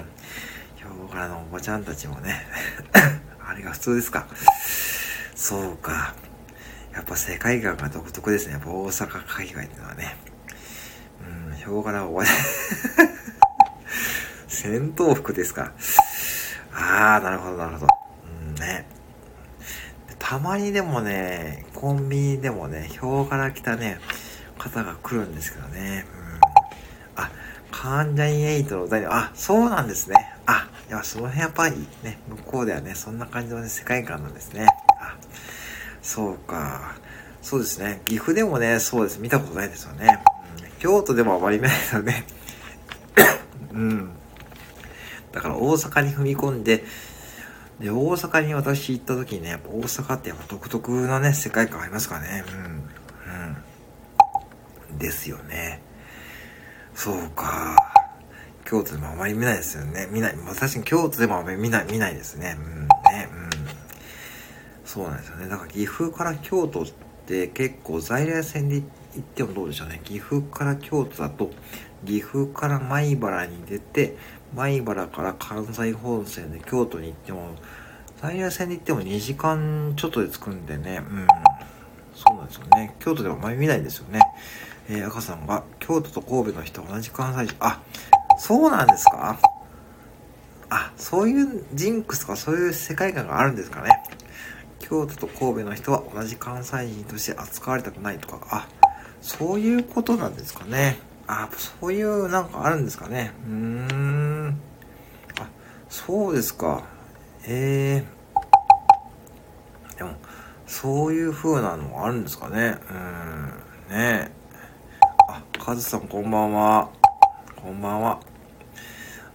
ヒョウ柄のおばちゃんたちもね、あれが普通ですか。そうか。やっぱ世界観が独特ですね。大阪海外っていうのはね。うん、ヒョウ柄おばちゃん 戦闘服ですか。ああ、なるほど、なるほど。うんね。たまにでもね、コンビニでもね、表から来たね、方が来るんですけどね。うん。あ、関ジャニエイトの歌に、あ、そうなんですね。あ、いや、その辺やっぱりね、向こうではね、そんな感じのね、世界観なんですね。あ、そうか。そうですね。岐阜でもね、そうです。見たことないですよね。うん、京都でもあまり見ないですよね。うん。だから大阪に踏み込んで、で、大阪に私行った時にね、やっぱ大阪ってやっぱ独特なね、世界観ありますからね。うん。うん。ですよね。そうか。京都でもあまり見ないですよね。見ない。まあ、確かに京都でもあまり見ない、見ないですね。うん。ね。うん。そうなんですよね。だから岐阜から京都って結構在来線で行ってもどうでしょうね。岐阜から京都だと、岐阜から米原に出て、米原から関西本線で京都に行っても、在来線で行っても2時間ちょっとで着くんでね、うん。そうなんですよね。京都ではあまり見ないんですよね。えー、赤さんが、京都と神戸の人同じ関西人、あ、そうなんですか？あ、そういうジンクスとかそういう世界観があるんですかね。京都と神戸の人は同じ関西人として扱われたくないとか、あ、そういうことなんですかね。あ、そういうなんかあるんですかね。うーん。あ、そうですか。ええー。でも、そういう風なのもあるんですかね。うーん。ねあ、カズさんこんばんは。こんばんは。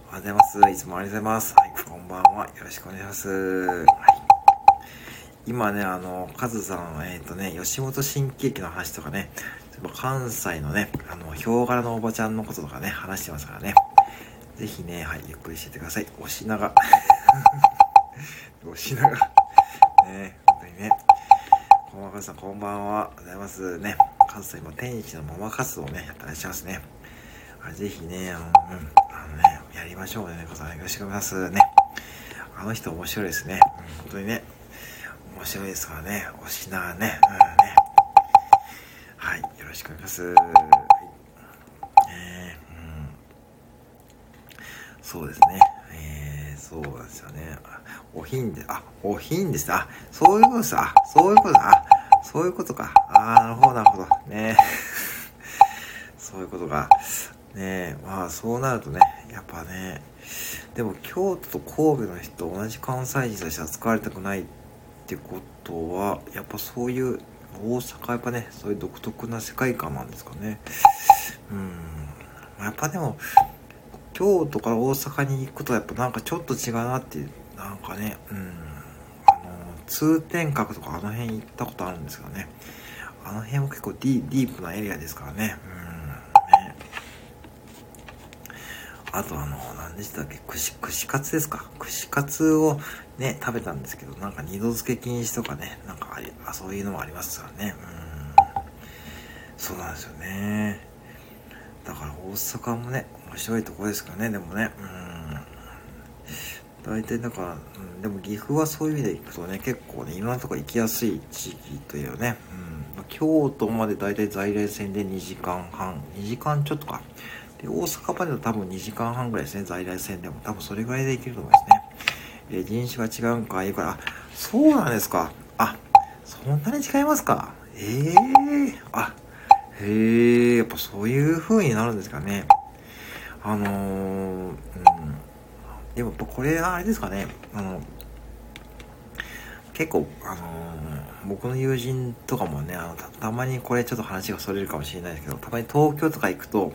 おはようございます。いつもありがとうございます。はい、こんばんは。よろしくお願いします。はい。今ね、あの、カズさん、えっ、ー、とね、吉本新喜劇の話とかね、関西のね、あの、ヒョウ柄のおばちゃんのこととかね、話してますからね。ぜひね、はい、ゆっくりしててください。おしなが。おしなが。ね、本当にね。こんばんは、さん、こんばんは。ございますね。関西も天一のママ活動をね、やってらっしゃいますね。あぜひね、あの、うん、あのね、やりましょうね、ございよろしくお願いしますね。あの人面白いですね。うん、本当にね、面白いですからね。おしながね、うんね。ろしくお願いします。い。えー、うん。そうですね。えー、そうなんですよね。おひんで、あ、おひんですあ、そういうことです。あ、そういうことあ、そういうことか。あー、なるほど、なるほど。ね そういうことか。ねまあ、そうなるとね、やっぱね、でも京都と神戸の人同じ関西人として扱われたくないってことは、やっぱそういう大阪やっぱね、そういう独特な世界観なんですかね。うん。やっぱでも、京都から大阪に行くとやっぱなんかちょっと違うなっていう、なんかね、うん。あの、通天閣とかあの辺行ったことあるんですけどね。あの辺も結構ディープなエリアですからね。うん。ね。あとあの、何でしたっけ？串、串カツですか？串カツをね、食べたんですけど、なんか二度漬け禁止とかね、なんかありあそういうのもありますからね。うん。そうなんですよね。だから大阪もね、面白いとこですからね、でもね。うん。大体だから、うん、でも岐阜はそういう意味で行くとね、結構ね、いろんとこ行きやすい地域というね、うん、京都まで大体在来線で2時間半、2時間ちょっとか。で、大阪までの多分2時間半ぐらいですね、在来線でも。多分それぐらいで行けると思いますね。えー、人種が違うんか、いうから、あ、そうなんですか？あ、そんなに違いますか？ええー、あ、へえ、やっぱそういう風になるんですかね。あのー、うん。でもこれあれですかね、あの、結構、あのー、僕の友人とかもね、あのた、たまにこれちょっと話がそれるかもしれないですけど、たまに東京とか行くと、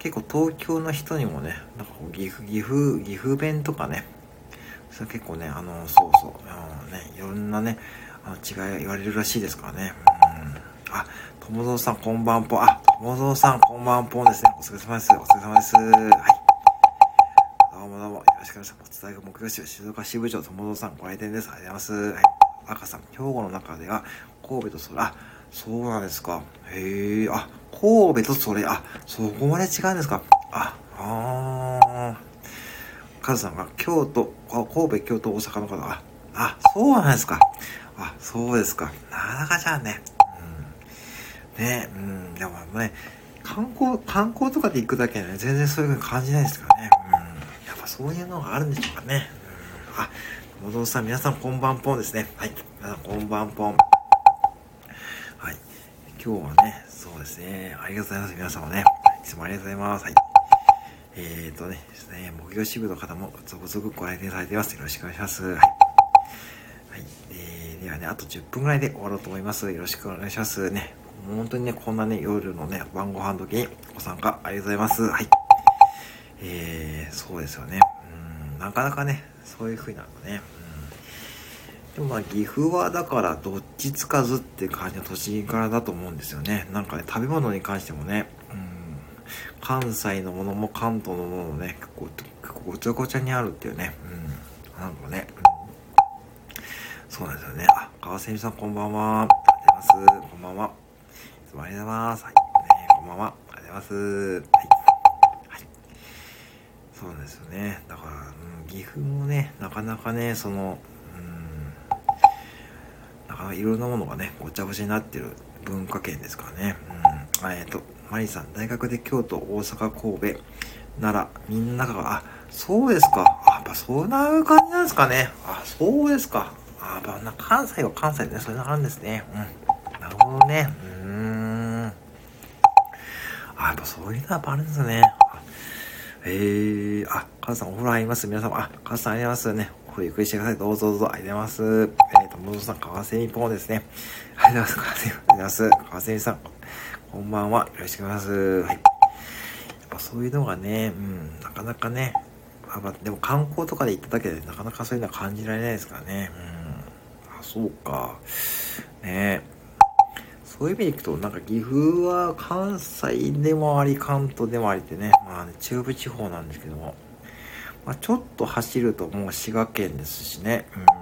結構東京の人にもね、なんか岐阜、岐阜、岐阜弁とかね、それ結構ね、あの、そうそう、あのね、いろんなね、あの違い言われるらしいですからね。うん。あ、友蔵さんこんばんぽ。あ、友蔵さんこんばんぽんですね。お疲れ様です。お疲れ様です。はい。どうもどうも、よろしくお願いします。大学目標集、静岡支部長、友蔵さん、ご来店です。ありがとうございます。はい。赤さん、兵庫の中では、神戸とそれ、あ、そうなんですか。へえ、あ、神戸とそれ、あ、そこまで違うんですか。あ、あー。カズさんが、京都、あ神戸、京都、大阪の方、あ、あ、そうなんですか。あ、そうですか。なかなかじゃあね。うん。ね、うん、でもね、観光、観光とかで行くだけでね、全然そういう風に感じないですからね。うん。やっぱそういうのがあるんでしょうかね。うん、あ、もどさん、皆さんこんばんぽんですね。はい。皆さんこんばんぽん。今日はね、そうですね。ありがとうございます。皆様ね。いつもありがとうございます。はい。えーとね、ですね、木曜支部の方も続々ご来店されています。よろしくお願いします。はい。はい。えー、ではね、あと10分ぐらいで終わろうと思います。よろしくお願いしますね。本当にね、こんなね、夜のね、晩ご飯時にご参加ありがとうございます。はい。えー、そうですよね。うん、なかなかね、そういう風になるのね。でもまあ、岐阜はだからどっちつかずって感じの年柄だと思うんですよね。なんかね、食べ物に関してもね、うん、関西のものも関東のものもね、結構、結構ごちゃごちゃにあるっていうね。うん、なんかね、そうなんですよね。あ、川瀬美さんこんばんは。ありがとうございます。こんばんは。いつもありがとうございます。はい。ね、こんばんは。ありがとうございます。はい。はいそうなんですよねだから、うん、岐阜もねなかなかねそのかないろんなものがねごちゃごちゃになってる文化圏ですからね。うん。えっ、ー、とマリさん大学で京都大阪神戸奈良みんながあそうですか。あやっぱそんな感じなんですかね。あそうですか。あやっぱ関西は関西でねそういうのあるんですね。うん。なるほどね。うん。あやっぱそういうのはやっぱあるんですね。えー、あ、カズさんお風呂入ります？皆様、あ、カズさんありますね。お風呂ゆっくりしてください。どうぞどうぞ、ありがとうございます。えっ、ー、と、もぞさん、川瀬日本ですね。ありがとうございます。ありがとうございます。川瀬さん、こんばんは。よろしくお願いします。はい。やっぱそういうのがね、うん、なかなかね、まあ、でも観光とかで行っただけでなかなかそういうのは感じられないですからね。うん。あ、そうか。ね。そういう意味でいくと、なんか岐阜は関西でもあり、関東でもありってね、まあ、ね、中部地方なんですけども、まあ、ちょっと走るともう滋賀県ですしね、うん。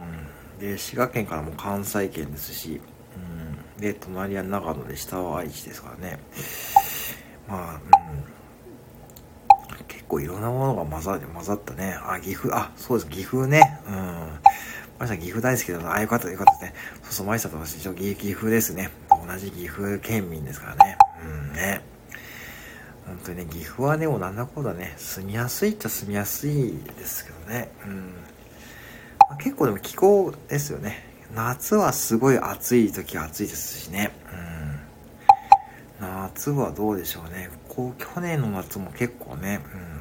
で、滋賀県からも関西圏ですし、うん。で、隣は長野で下は愛知ですからね。まあ、うん。結構いろんなものが混ざって、混ざったね。あ、岐阜、あ、そうです、岐阜ね。うん。マリさん岐阜大好きだな。あ、よかった、よかったね。そうそう、マリさんと私、一応岐阜ですね。同じ岐阜県民ですからね。うんね。本当にね、岐阜はでもうなんだこうだね、住みやすいっちゃ住みやすいですけどね。うん。結構でも気候ですよね。夏はすごい暑い時は暑いですしね。うん。夏はどうでしょうね。こう、去年の夏も結構ね、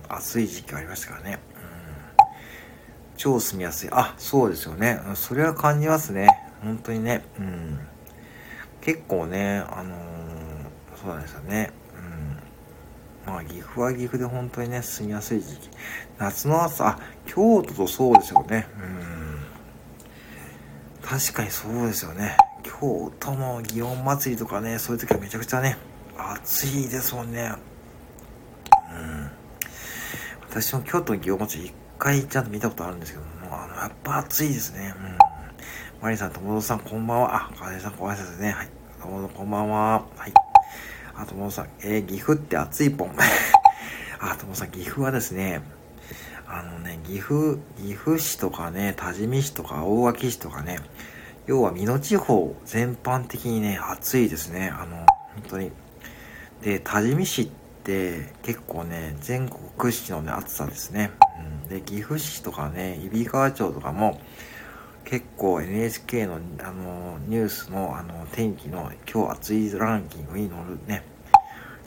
うん、暑い時期ありましたからね。うん。超住みやすい。あ、そうですよね。それは感じますね。本当にね。うん。結構ね、あのー、そうなんですよね。うん。まあ、岐阜は岐阜で本当にね、住みやすい時期。夏の暑さ、あ、京都とそうですよね。うん。確かにそうですよね。京都の祇園祭とかね、そういう時はめちゃくちゃね、暑いですもんね。うん。私も京都の祇園祭り一回ちゃんと見たことあるんですけども、あの、やっぱ暑いですね。うん。マリさん、友達さん、こんばんは。あ、かねさん、ご挨拶ね。はい。どうも、こんばんは。はい。あ、友達さん、えー、岐阜って暑いぽん。あ、友達さん、岐阜はですね、あのね、岐阜、岐阜市とかね、多治見市とか大垣市とかね、要は美濃地方全般的にね、暑いですね。あの、本当に。で、多治見市って結構ね、全国屈指のね、暑さですね。うん、で、岐阜市とかね、揖斐川町とかも、結構 NHK のあのニュースのあの天気の今日暑いランキングに乗るね、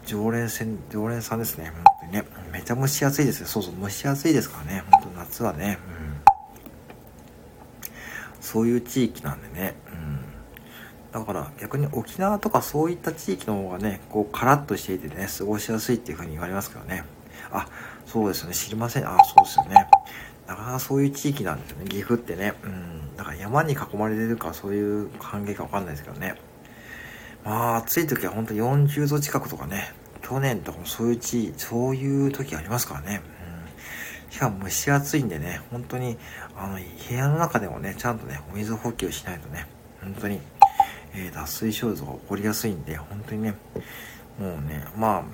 常連戦、常連さんですね。本当にね。めちゃ蒸し暑いですよ。そうそう、蒸し暑いですからね。本当夏はね。うん。そういう地域なんでね。うん。だから逆に沖縄とかそういった地域の方がね、こうカラッとしていてね、過ごしやすいっていう風に言われますけどね。あ、そうですよね。知りません。あ、そうですよね。なかなかそういう地域なんですよね。岐阜ってね。うん。だから山に囲まれてるかそういう関係かわかんないですけどね。まあ、暑い時は本当40度近くとかね、去年とかもそういう地、そういう時ありますからね。うん。しかも蒸し暑いんでね、本当に、あの、部屋の中でもね、ちゃんとね、お水補給しないとね、本当に、えー、脱水症状が起こりやすいんで、本当にね、もうね、まあ、うん、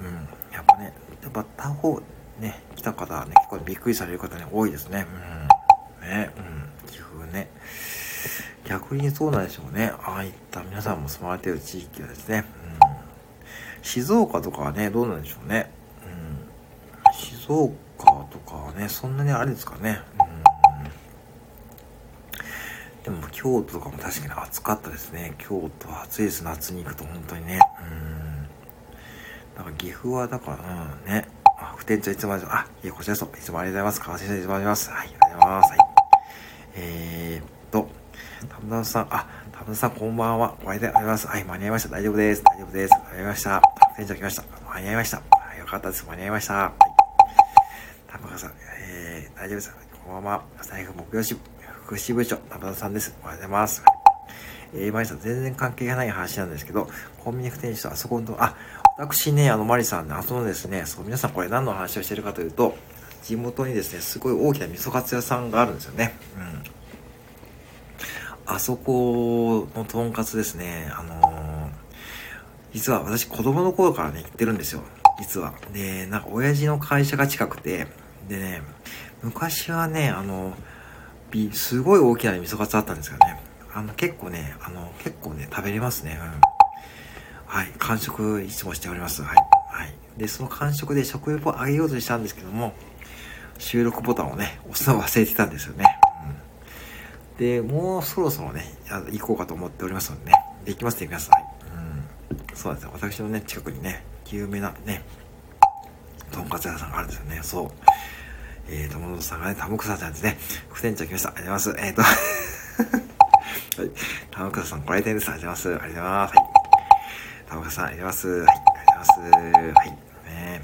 やっぱね、やっぱ他方、ね、来た方はね、結構びっくりされる方ね、多いですね。うん。ね、うん、岐阜ね。逆にそうなんでしょうね。ああいった皆さんも住まれている地域はですね。静岡とかはね、どうなんでしょうね。うん、静岡とかはね、そんなにあれですかね。うん、でも京都とかも確かに暑かったですね。京都は暑いです。夏に行くと本当にね。うん。だから岐阜はだから、うん、ね。あ、不店長いつもありがとう。あ、いや、こちらこそ。いつもありがとうございます。川先生いつもありがとうございます。はい、ありがとうございます。はい。えー、っと、たむたむさん、あ、たむさんこんばんは。おはようございます。はい、間に合いました。大丈夫です。大丈夫です。間に合いました。店長来ました。間に合いました。はい、よかったです。間に合いました。はい。たむかさん、えー、大丈夫です。こんばんは。財布木曜支部福祉部長、たむたさんです。おはようございます。えー、マリさん、全然関係がない話なんですけど、コンビニ店主とあそこの、あ、私ね、あの、マリさんね、あそのですね、そう、皆さんこれ何の話をしてるかというと、地元にですね、すごい大きな味噌カツ屋さんがあるんですよね。うん。あそこのとんかつですね、あのー、実は私子供の頃からね、行ってるんですよ。実は。で、なんか親父の会社が近くて、でね、昔はね、あの、すごい大きな味噌カツあったんですよね。あの、結構ね、あの、結構ね、食べれますね。うん。はい。完食いつもしております。はい。はい。で、その完食で食欲を上げようとしたんですけども、収録ボタンをね、押すのを忘れてたんですよね。で、もうそろそろね、行こうかと思っておりますのでね。できますね、皆さん。うん。そうですよ。私のね、近くにね、有名なね、とんかつ屋さんがあるんですよね。そう。えー、友達さんがね、たむくさちゃんですね。副店長来ました。ありがとうございます。えっ、ー、と はい。玉川さん、ご来店です。ありがとうございます。ありがとうございます。はい。玉川さん、ありがとうございます。はい。ありがとうございます。はい。ね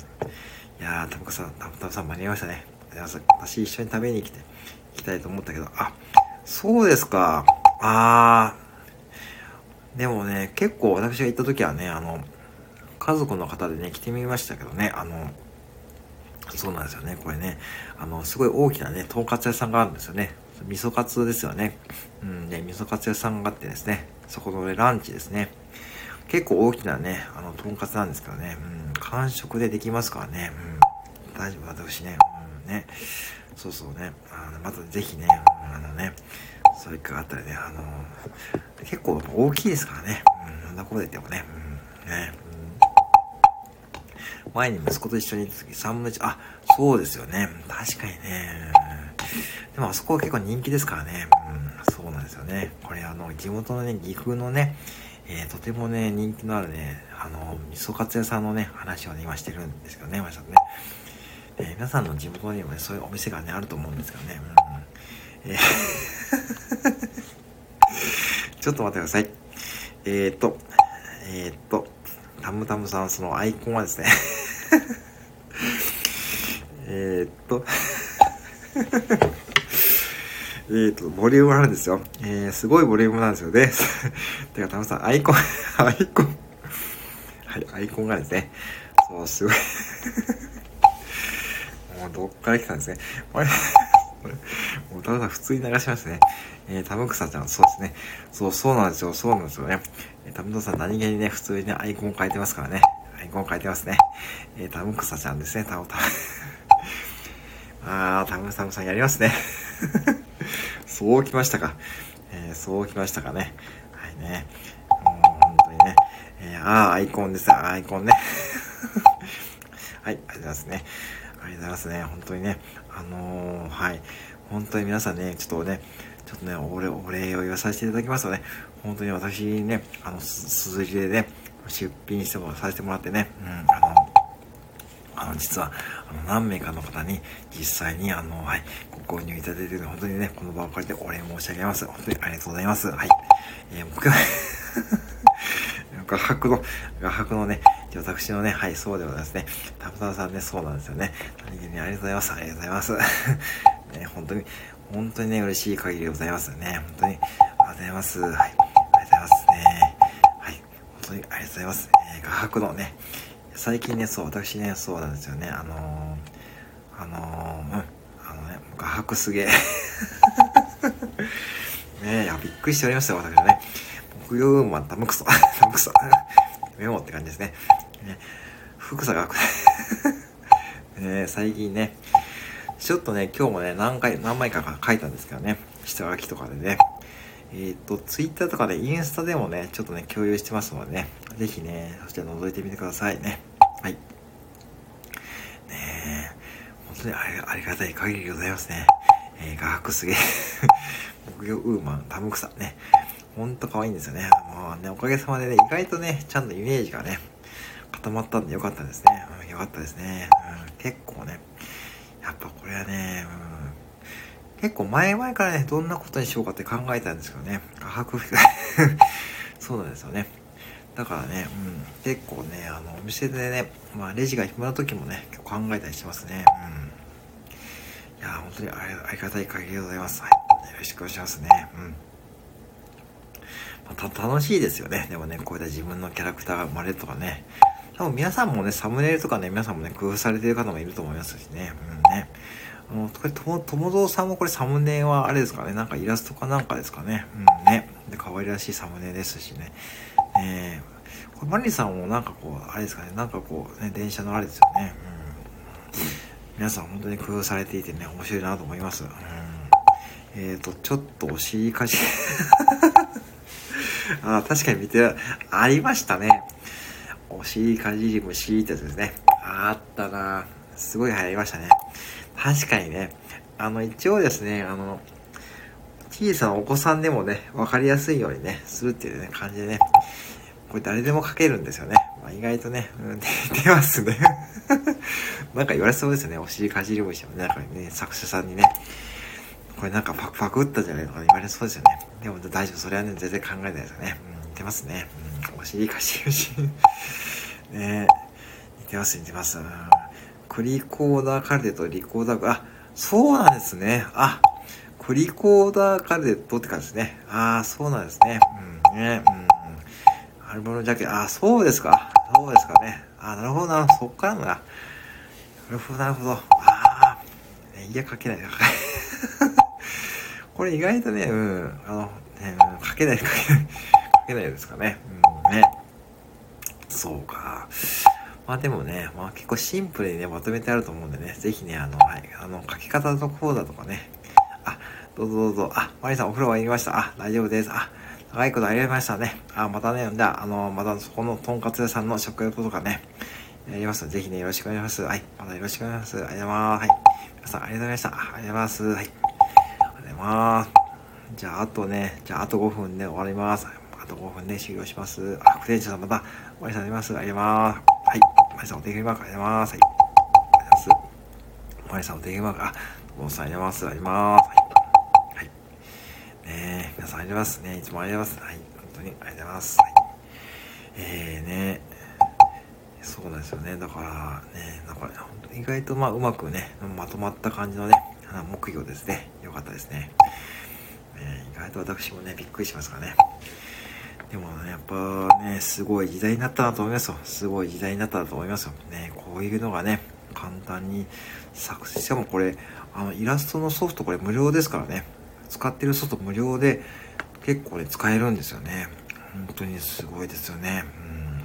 いやー、玉川さん、玉川さん間に合いましたね。ありがとうございます。私一緒に食べに来て、行きたいと思ったけど、あ、そうですか。あー。でもね、結構私が行った時はね、あの、家族の方でね、来てみましたけどね、あの、そうなんですよね、これね。あの、すごい大きなね、とんかつ屋さんがあるんですよね。味噌カツですよね。うん、で、味噌カツ屋さんがあってですね、そこの、ね、ランチですね。結構大きなね、あの、とんかつなんですからね、うん、完食でできますからね、うん、大丈夫、私ね、ね、そうそうね、あの、またぜひね、あのね、そういうかあったらね、あの結構大きいですからね、うん、そんなこと言ってもね、うん、ね、うん、前に息子と一緒に行った時3分の1、あ、そうですよね、確かにね、でもあそこは結構人気ですからね。うん、そうなんですよね。これあの、地元のね、岐阜のね、えー、とてもね、人気のあるね、あの、味噌カツ屋さんのね、話をね、今してるんですけどね、まさね。えー、皆さんの地元にもね、そういうお店がね、あると思うんですけどね。うん、えー ちょっと待ってください。えー、っと、えー、っと、タムタムさん、そのアイコンはですね えっと えっと、ボリュームあるんですよ。えー、すごいボリュームなんですよね。てか、たまさん、アイコン、アイコン、はい、アイコンがですね、そう、すごいもう、どっから来たんですね。これもう、たまさん、普通に流しますね。えー、タムクサちゃん、そうですね。そう、そうなんですよ、そうなんですよね。えー、タムトさん、何気にね、普通にね、アイコン変えてますからね。アイコン変えてますね。えー、タムクサちゃんですね、タムタム。あー、タムタムさんやりますね。そうきましたか。えー、そうきましたかね。はいね。もう本当にね。えー、あー、アイコンです。アイコンね。はい、ありがとうございますね。ありがとうございますね。本当にね。あのー、はい。本当に皆さんね、ちょっとね、ちょっとね、お礼、お礼を言わさせていただきますとね、本当に私ね、あの、す、すじでね、出品してもさせてもらってね、うん、あの、あの、実は、あの、何名かの方に、実際に、あの、はい、ご購入いただいている、本当にね、この場を借りてお礼申し上げます。本当にありがとうございます。はい。えー、僕は画伯の、画伯のね、私のね、はい、そうでございますね。タムタムさんね、そうなんですよね。何気にありがとうございます。ありがとうございます。ね、本当に、本当にね、嬉しい限りでございますね。本当に、ありがとうございます。はい。ありがとうございますね。はい。本当にありがとうございます。えー、画伯のね、最近ね、そう、私ね、そうなんですよね。あのー、あのー、うん、あのね、画伯すげえ。ねいや、びっくりしておりましたよ、私はね。木曜ウーマン、タムクソ、タムクソ、メモって感じですね。ね、福さが ね最近ね、ちょっとね、今日もね、何回、何枚か書いたんですけどね、下書きとかでね。えっ、ー、と、ツイッターとかで、インスタでもね、ちょっとね、共有してますのでね、ぜひね、そちら覗いてみてくださいね。はい。ねえ、本当にありがたい限りでございますね。えー、画伯すげえ。木魚ウーマン、タムクサね。ほんと可愛いんですよね。もうね、おかげさまでね、意外とね、ちゃんとイメージがね、固まったんでよかったですね。うん、よかったですね。うん、結構ね、やっぱこれはね、うん、結構前々からね、どんなことにしようかって考えたんですけどね、画伯、そうなんですよね。だからね、うん、結構ね、あの、お店でね、まあ、レジが暇な時もね、結構考えたりしますね。うん。いや、本当にありがたい限りでございます。はい。よろしくお願いしますね。うん。また楽しいですよね。でもね、こういった自分のキャラクターが生まれるとかね。多分皆さんもね、サムネイルとかね、皆さんもね、工夫されてる方もいると思いますしね。うんね。あの、これ、とも、ともぞうさんもこれサムネはあれですかね。なんかイラストかなんかですかね。うんね。で、可愛らしいサムネですしね。えー、これマリさんもなんかこう、あれですかね、なんかこう、ね、電車のあれですよね。うん。皆さん本当に工夫されていてね、面白いなと思います。うん。えーと、ちょっとお尻かじ あ確かに見て、ありましたね。お尻かじり虫ってやつですね。あったなすごい流行りましたね。確かにね。あの、一応ですね、あの、小さなお子さんでもね、わかりやすいようにね、するっていうね、感じでね、これ誰でも書けるんですよね。まあ、意外とね、うん、出ますね。なんか言われそうですね。お尻かじり虫もね、なんかね、作者さんにね、これなんかパクパク打ったじゃないとか言われそうですよね。でも大丈夫、それはね、全然考えないですよね。うん、似てますね。うん、お尻かじり虫。ね似てます、似てます。クリコーダーカルテとリコーダー、あ、そうなんですね。あ、クリコーダーカレットって感じですね。ああ、そうなんですね。うん、ね、うん。アルバムジャケああ、そうですか。そうですかね。あ、なるほどな。そっからのな。なるほど、なるほど。ああ、いや、書けない。これ意外とね、うん、あの、ね、書けない、書けない、書けないですかね。うん、ね。そうか。まあでもね、まあ結構シンプルにね、まとめてあると思うんでね、ぜひね、あの、はい、あの、書き方の講座とかね、あ、どうぞどうぞ。あ、マリさんお風呂入りました。あ、大丈夫です。あ、長いことありましたね。あ、またね、じゃあ、あの、またそこのとんかつ屋さんの食欲とかね、やりますので、ぜひね、よろしくお願いします。はい。またよろしくお願いします。ありがとうございます。はい。皆さん、ありがとうございました。ありがとうございます。はい。ありがとうございます。じゃあ、あとね、じゃあ、あと5分で終わります。あと5分で終了します。あ、副店長さんまた、お会いされます。ありがとうございます。はい。マリさん、お手紙マークありがとうございます。はい。あります。マリさん、お手紙マーク、あ、おさんありがとうござい。ます。あります。はい。ね皆さんありがとうござい。ます。ね。い。つもありがとうござい。ます。はい。本当にありがとうござい。ます。はい。えーね、そうなんです。よね。だからね、だから本当意外とまあうまくね、まとまった感じのね、木魚です。ね。よかったです。ね。えー、意外と私もね、びっくりします。からね。でもね、やっぱね、すごい時代になったなと思いますよ。すごい時代になったなと思いますよ。ね、こういうのがね、簡単に作成。しかもこれ、あの、イラストのソフトこれ無料ですからね。使ってるソフト無料で結構ね、使えるんですよね。本当にすごいですよね。うん。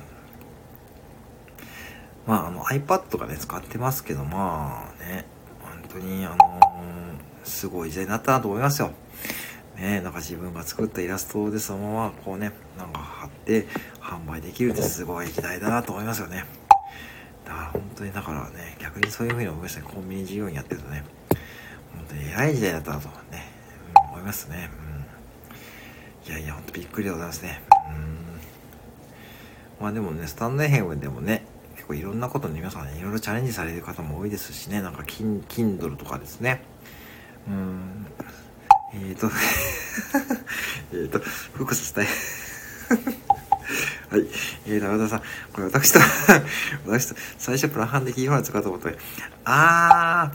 まあ、あの iPad とかね、使ってますけど、まあね、本当にあのー、すごい時代になったなと思いますよ。ね、なんか自分が作ったイラストでそのままこうね、なんか貼って販売できるってすごい時代だなと思いますよね。だから本当にだからね、逆にそういうふうに思いましたね。コンビニ事業にやってるとね、本当に偉い時代だったなとね、うん、思いますね。うん。いやいや、ほんとびっくりでございますね。うん。まあでもね、スタンドヘムでもね、結構いろんなことに皆さんね、いろいろチャレンジされる方も多いですしね、なんか、キン、キンドルとかですね。うん。えーと えっと、福祉したいはい。えー、中田さん、これ私と 私と、最初プラファンでキーワード使うと思ったあ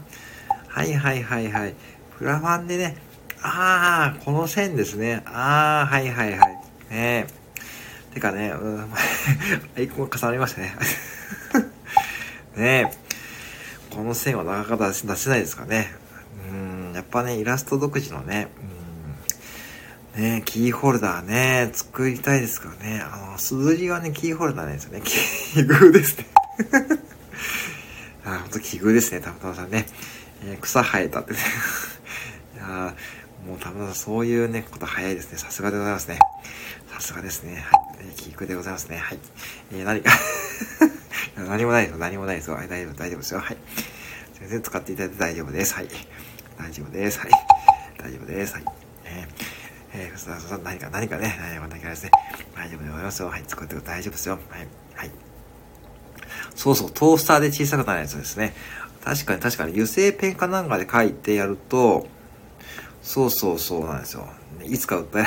ー、はいはいはいはい。プラファンでね、あー、この線ですね。あー、はいはいはい。ねえてかね、うん、アイコン重なりましたね。ねえこの線はなかなか出せないですかね。やっぱね、イラスト独自のね、うん、ねキーホルダーね、作りたいですからね。あの、すずりはね、キーホルダーなんですよね。奇遇ですね。あ、ほんと奇遇ですね、たまたまさんね。えー、草生えたってね。いやもうたまたまそういうね、こと早いですね。さすがでございますね。さすがですね。はい。えー、奇遇でございますね。はい。えー、何か何もないですよ。何もないですよ。大丈夫、大丈夫ですよ。はい。全然使っていただいて大丈夫です。はい。大丈夫です。はい。大丈夫です。はい。えー、えー、そさ、何か、何かね、何かですね。大丈夫でございますよ。はい。作ってく大丈夫ですよ。はい。はい。そうそう、トースターで小さくなるやつですね。確かに確かに油性ペンかなんかで書いてやると、そうそうそうなんですよ。いつか訴え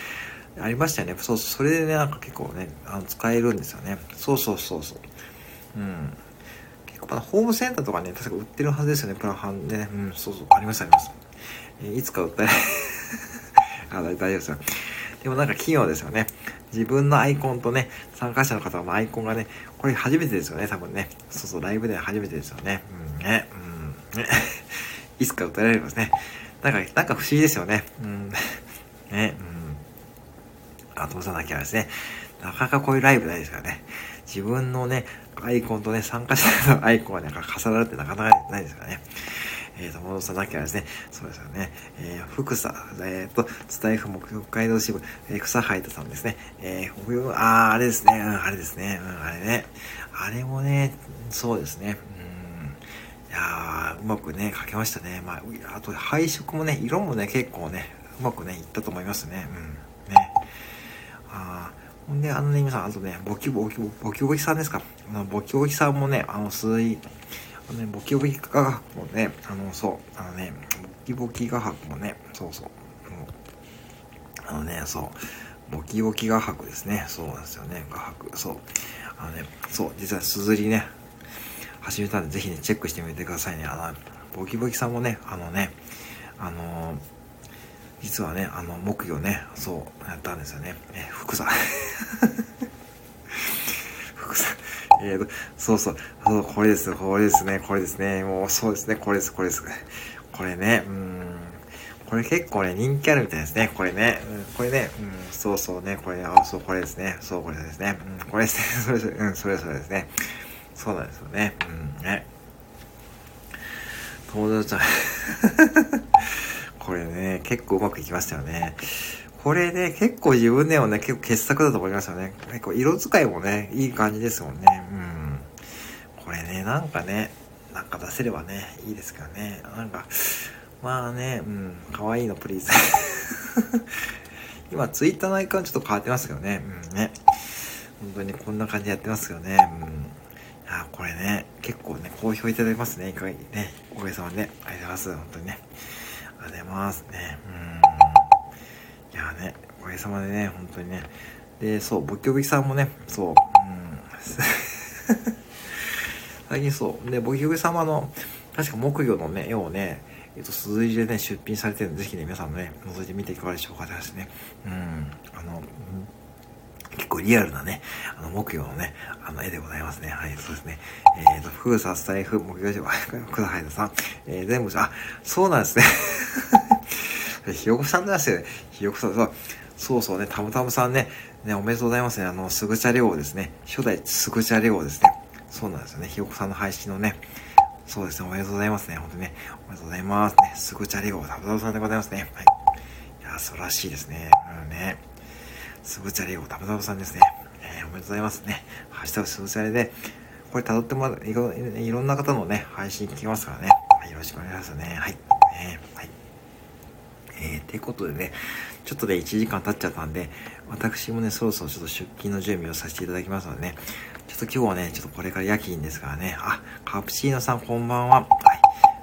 ありましたよね。そう、それでね、なんか結構ね、あの使えるんですよね。そうそうそうそう。うん。まだホームセンターとかね、確か売ってるはずですよね、プラファンでね。うん、そうそう、ありますあります。えー、いつか訴え あ、大丈夫ですよ。でもなんか器用ですよね。自分のアイコンとね、参加者の方のアイコンがね、これ初めてですよね、多分ね。そうそう、ライブでは初めてですよね。うん、ね、うん、ね。いつか歌えられますね。なんか、なんか不思議ですよね。うん、ね、うん。あ、通さなきゃですね。なかなかこういうライブないですからね。自分のね、アイコンとね、参加者の アイコンがなんか重なるってなかなかないですからね。えーと、戻さなきゃですね、そうですよね、えー、福さ、えっ、ー、と、伝え不目標街道支部、えー、草海田さんですね、えー、あー、あれですね、うん、あれですね、うん、あれね、あれもね、そうですね、うん、いやー、うまくね、書けましたね。まあ、あと配色もね、色もね、結構ね、うまくね、いったと思いますね。うん。ね。あほんで、あのね、皆さん、あとね、ボキボキ、ボキボキさんですか。あの、ボキボキさんもね、あの、数位、あのね、ボキボキ画伯もね、あの、そう、あのね、ボキボキ画伯もね、そうそう、あのね、そう、ボキボキ画伯ですね。そうなんですよね、画伯。そう。あのね、そう、実はすずりね、始めたんで、ぜひね、チェックしてみてくださいね。あの、ボキボキさんもね、あのね、あの実はね、あの、木魚ね、そう、やったんですよね。え、福さん。福さん。えーと、そうそう、そう、これです、これですね、これですね、もうそうですね、これです、これです。これね、うん、これ結構ね、人気あるみたいですね、これね、うん、これね、うん、そうそうね、これ、あ、そう、これですね、そう、これですね、うん、これですね、それ、うん、それそれですね。そうなんですよね、うん、ね。友達ちゃんこれね、結構うまくいきましたよね。これね、結構自分でもね、結構傑作だと思いますよね。結構色使いもね、いい感じですもんね。うん。これね、なんかね、なんか出せればね、いいですからね。なんか、まあね、うん、可愛いのプリーズ。今、ツイッターのアイコンちょっと変わってますけどね。うんね。本当にこんな感じでやってますけどね。うん。いや、これね、結構ね、好評いただきますね。いかがね、おかげさまでね。ありがとうございます。本当にね。がとうございますね。うん。いやね、おかげさまでね、本当にね。で、そう、仏教劇さんもね、そう、うん。最近そう。で、仏教劇様の、確か木魚のね、絵をね、えっ、と、鈴入でね、出品されてるので、ぜひね、皆さんもね、覗いてみていかがでしょうかですね。うん、あの、結構リアルなね、あの、木曜のね、あの、絵でございますね。はい、そうですね。えっ、ー、と、封鎖スタイフ、木曜日、くだはいさん、えー、全部、あ、そうなんですね。ひよこさんですよね。ひよこさん、そう。そうそうね、たむたむさんね、ね、おめでとうございますね。あの、すぐちゃレオですね。初代すぐちゃレオですね。そうなんですよね。ひよこさんの配信のね、そうですね、おめでとうございますね。本当にね、おめでとうございますね。すぐちゃレオ、たむたむさんでございますね。はい。いや、素晴らしいですね。うんね。すぐちゃレオ、たむたむさんですね。えー、おめでとうございますね。ハッシュタグすぐちゃレで、これ辿ってもいろ、いろんな方のね、配信聞きますからね。はい、よろしくお願いしますね。はい。えー、はい。えー、てことでね、ちょっとで、ね、1時間経っちゃったんで、私もね、そろそろちょっと出勤の準備をさせていただきますのでね、ちょっと今日はね、ちょっとこれから夜勤ですからね、あ、カプチーノさんこんばんは。はい。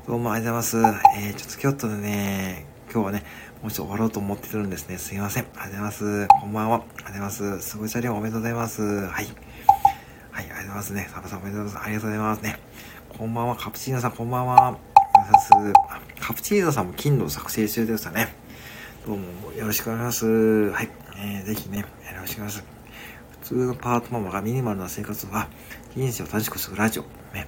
どうもありがとうございます。えー、ちょっと京都でね、今日はね、もうちょっと終わろうと思ってるんですね。すいません。ありがとうございます。こんばんは。ありがとうございます。すごいチャレおめでとうございます。はい。はい、ありがとうございますね。サバさんおめでとうございます。ありがとうございますね。こんばんは。カプチーノさんこんばんは。カプチーノさんも金の作成中でしたね。どうもよろしくお願いします。はい。えー、ぜひね、よろしくお願いします。普通のパートママがミニマルな生活は人生を楽しくするラジオ。ね。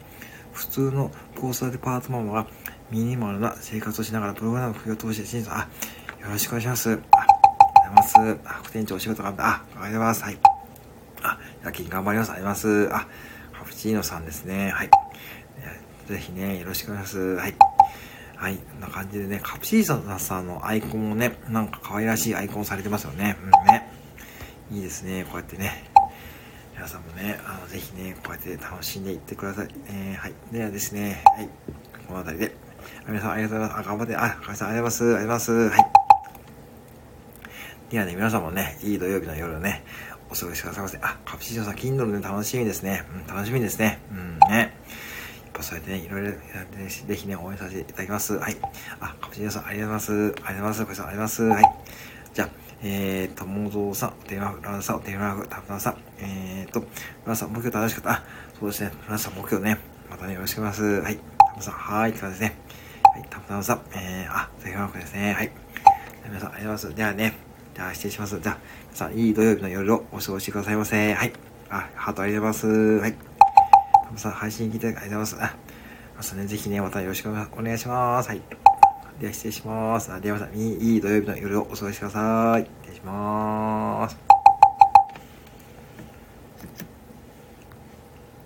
普通のコースでパートママがミニマルな生活をしながらプログラムを通して人生、あ、よろしくお願いします。あ、ありがとうございます。あ、副店長お仕事頑張って、あ、ありがとうございます。はい。あ、夜勤頑張ります。あります。あ、カプチーノさんですね。はい。ぜひね、よろしくお願いします。はい。はい。こんな感じでね、カプシーナさんのアイコンもね、なんか可愛らしいアイコンされてますよね。うんね。いいですね。こうやってね。皆さんもね、あの、ぜひね、こうやって楽しんでいってください。えー、はい。ではですね、はい。この辺りで。皆さんありがとうございます。あ、頑張って。あ、かみさんありがとうございます。ありがとうございます。はい。ではね、皆さんもね、いい土曜日の夜をね、お過ごしくださいませ。あ、カプチーノさん、Kindle ね、楽しみですね。うん、楽しみですね。うんね。やっぱそうやってね、いろいろ、ぜひね、応援させていただきます。はい。あ、かもしれさん、ありがとうございます。ありがとうございます。これさん、ありがとうございます。はい。じゃあ、えーと、もぞうさん、お手ランさん、お手ラフ、たぶたさん、えーと、ランさん、目標楽しかった。あ、そうですね、ランさん、目標ね、またね、よろしくお願いします。はい。たぶさん、はーい、って感じですね。はい、たぶたさん、えー、あ、手ラフですね。はい。皆さん、ありがとうございます。ではね、じゃあ、失礼します。じゃあ、皆さん、いい土曜日の夜をお過ごしくださいませ。はい。あ、ハートありがとうございます。はい。タムさん、配信聞いてありがとうございます。あ、またね、ぜひね、またよろしくお願いします。はい。では、失礼します。あでは、またいい土曜日の夜をお過ごしください。失礼します。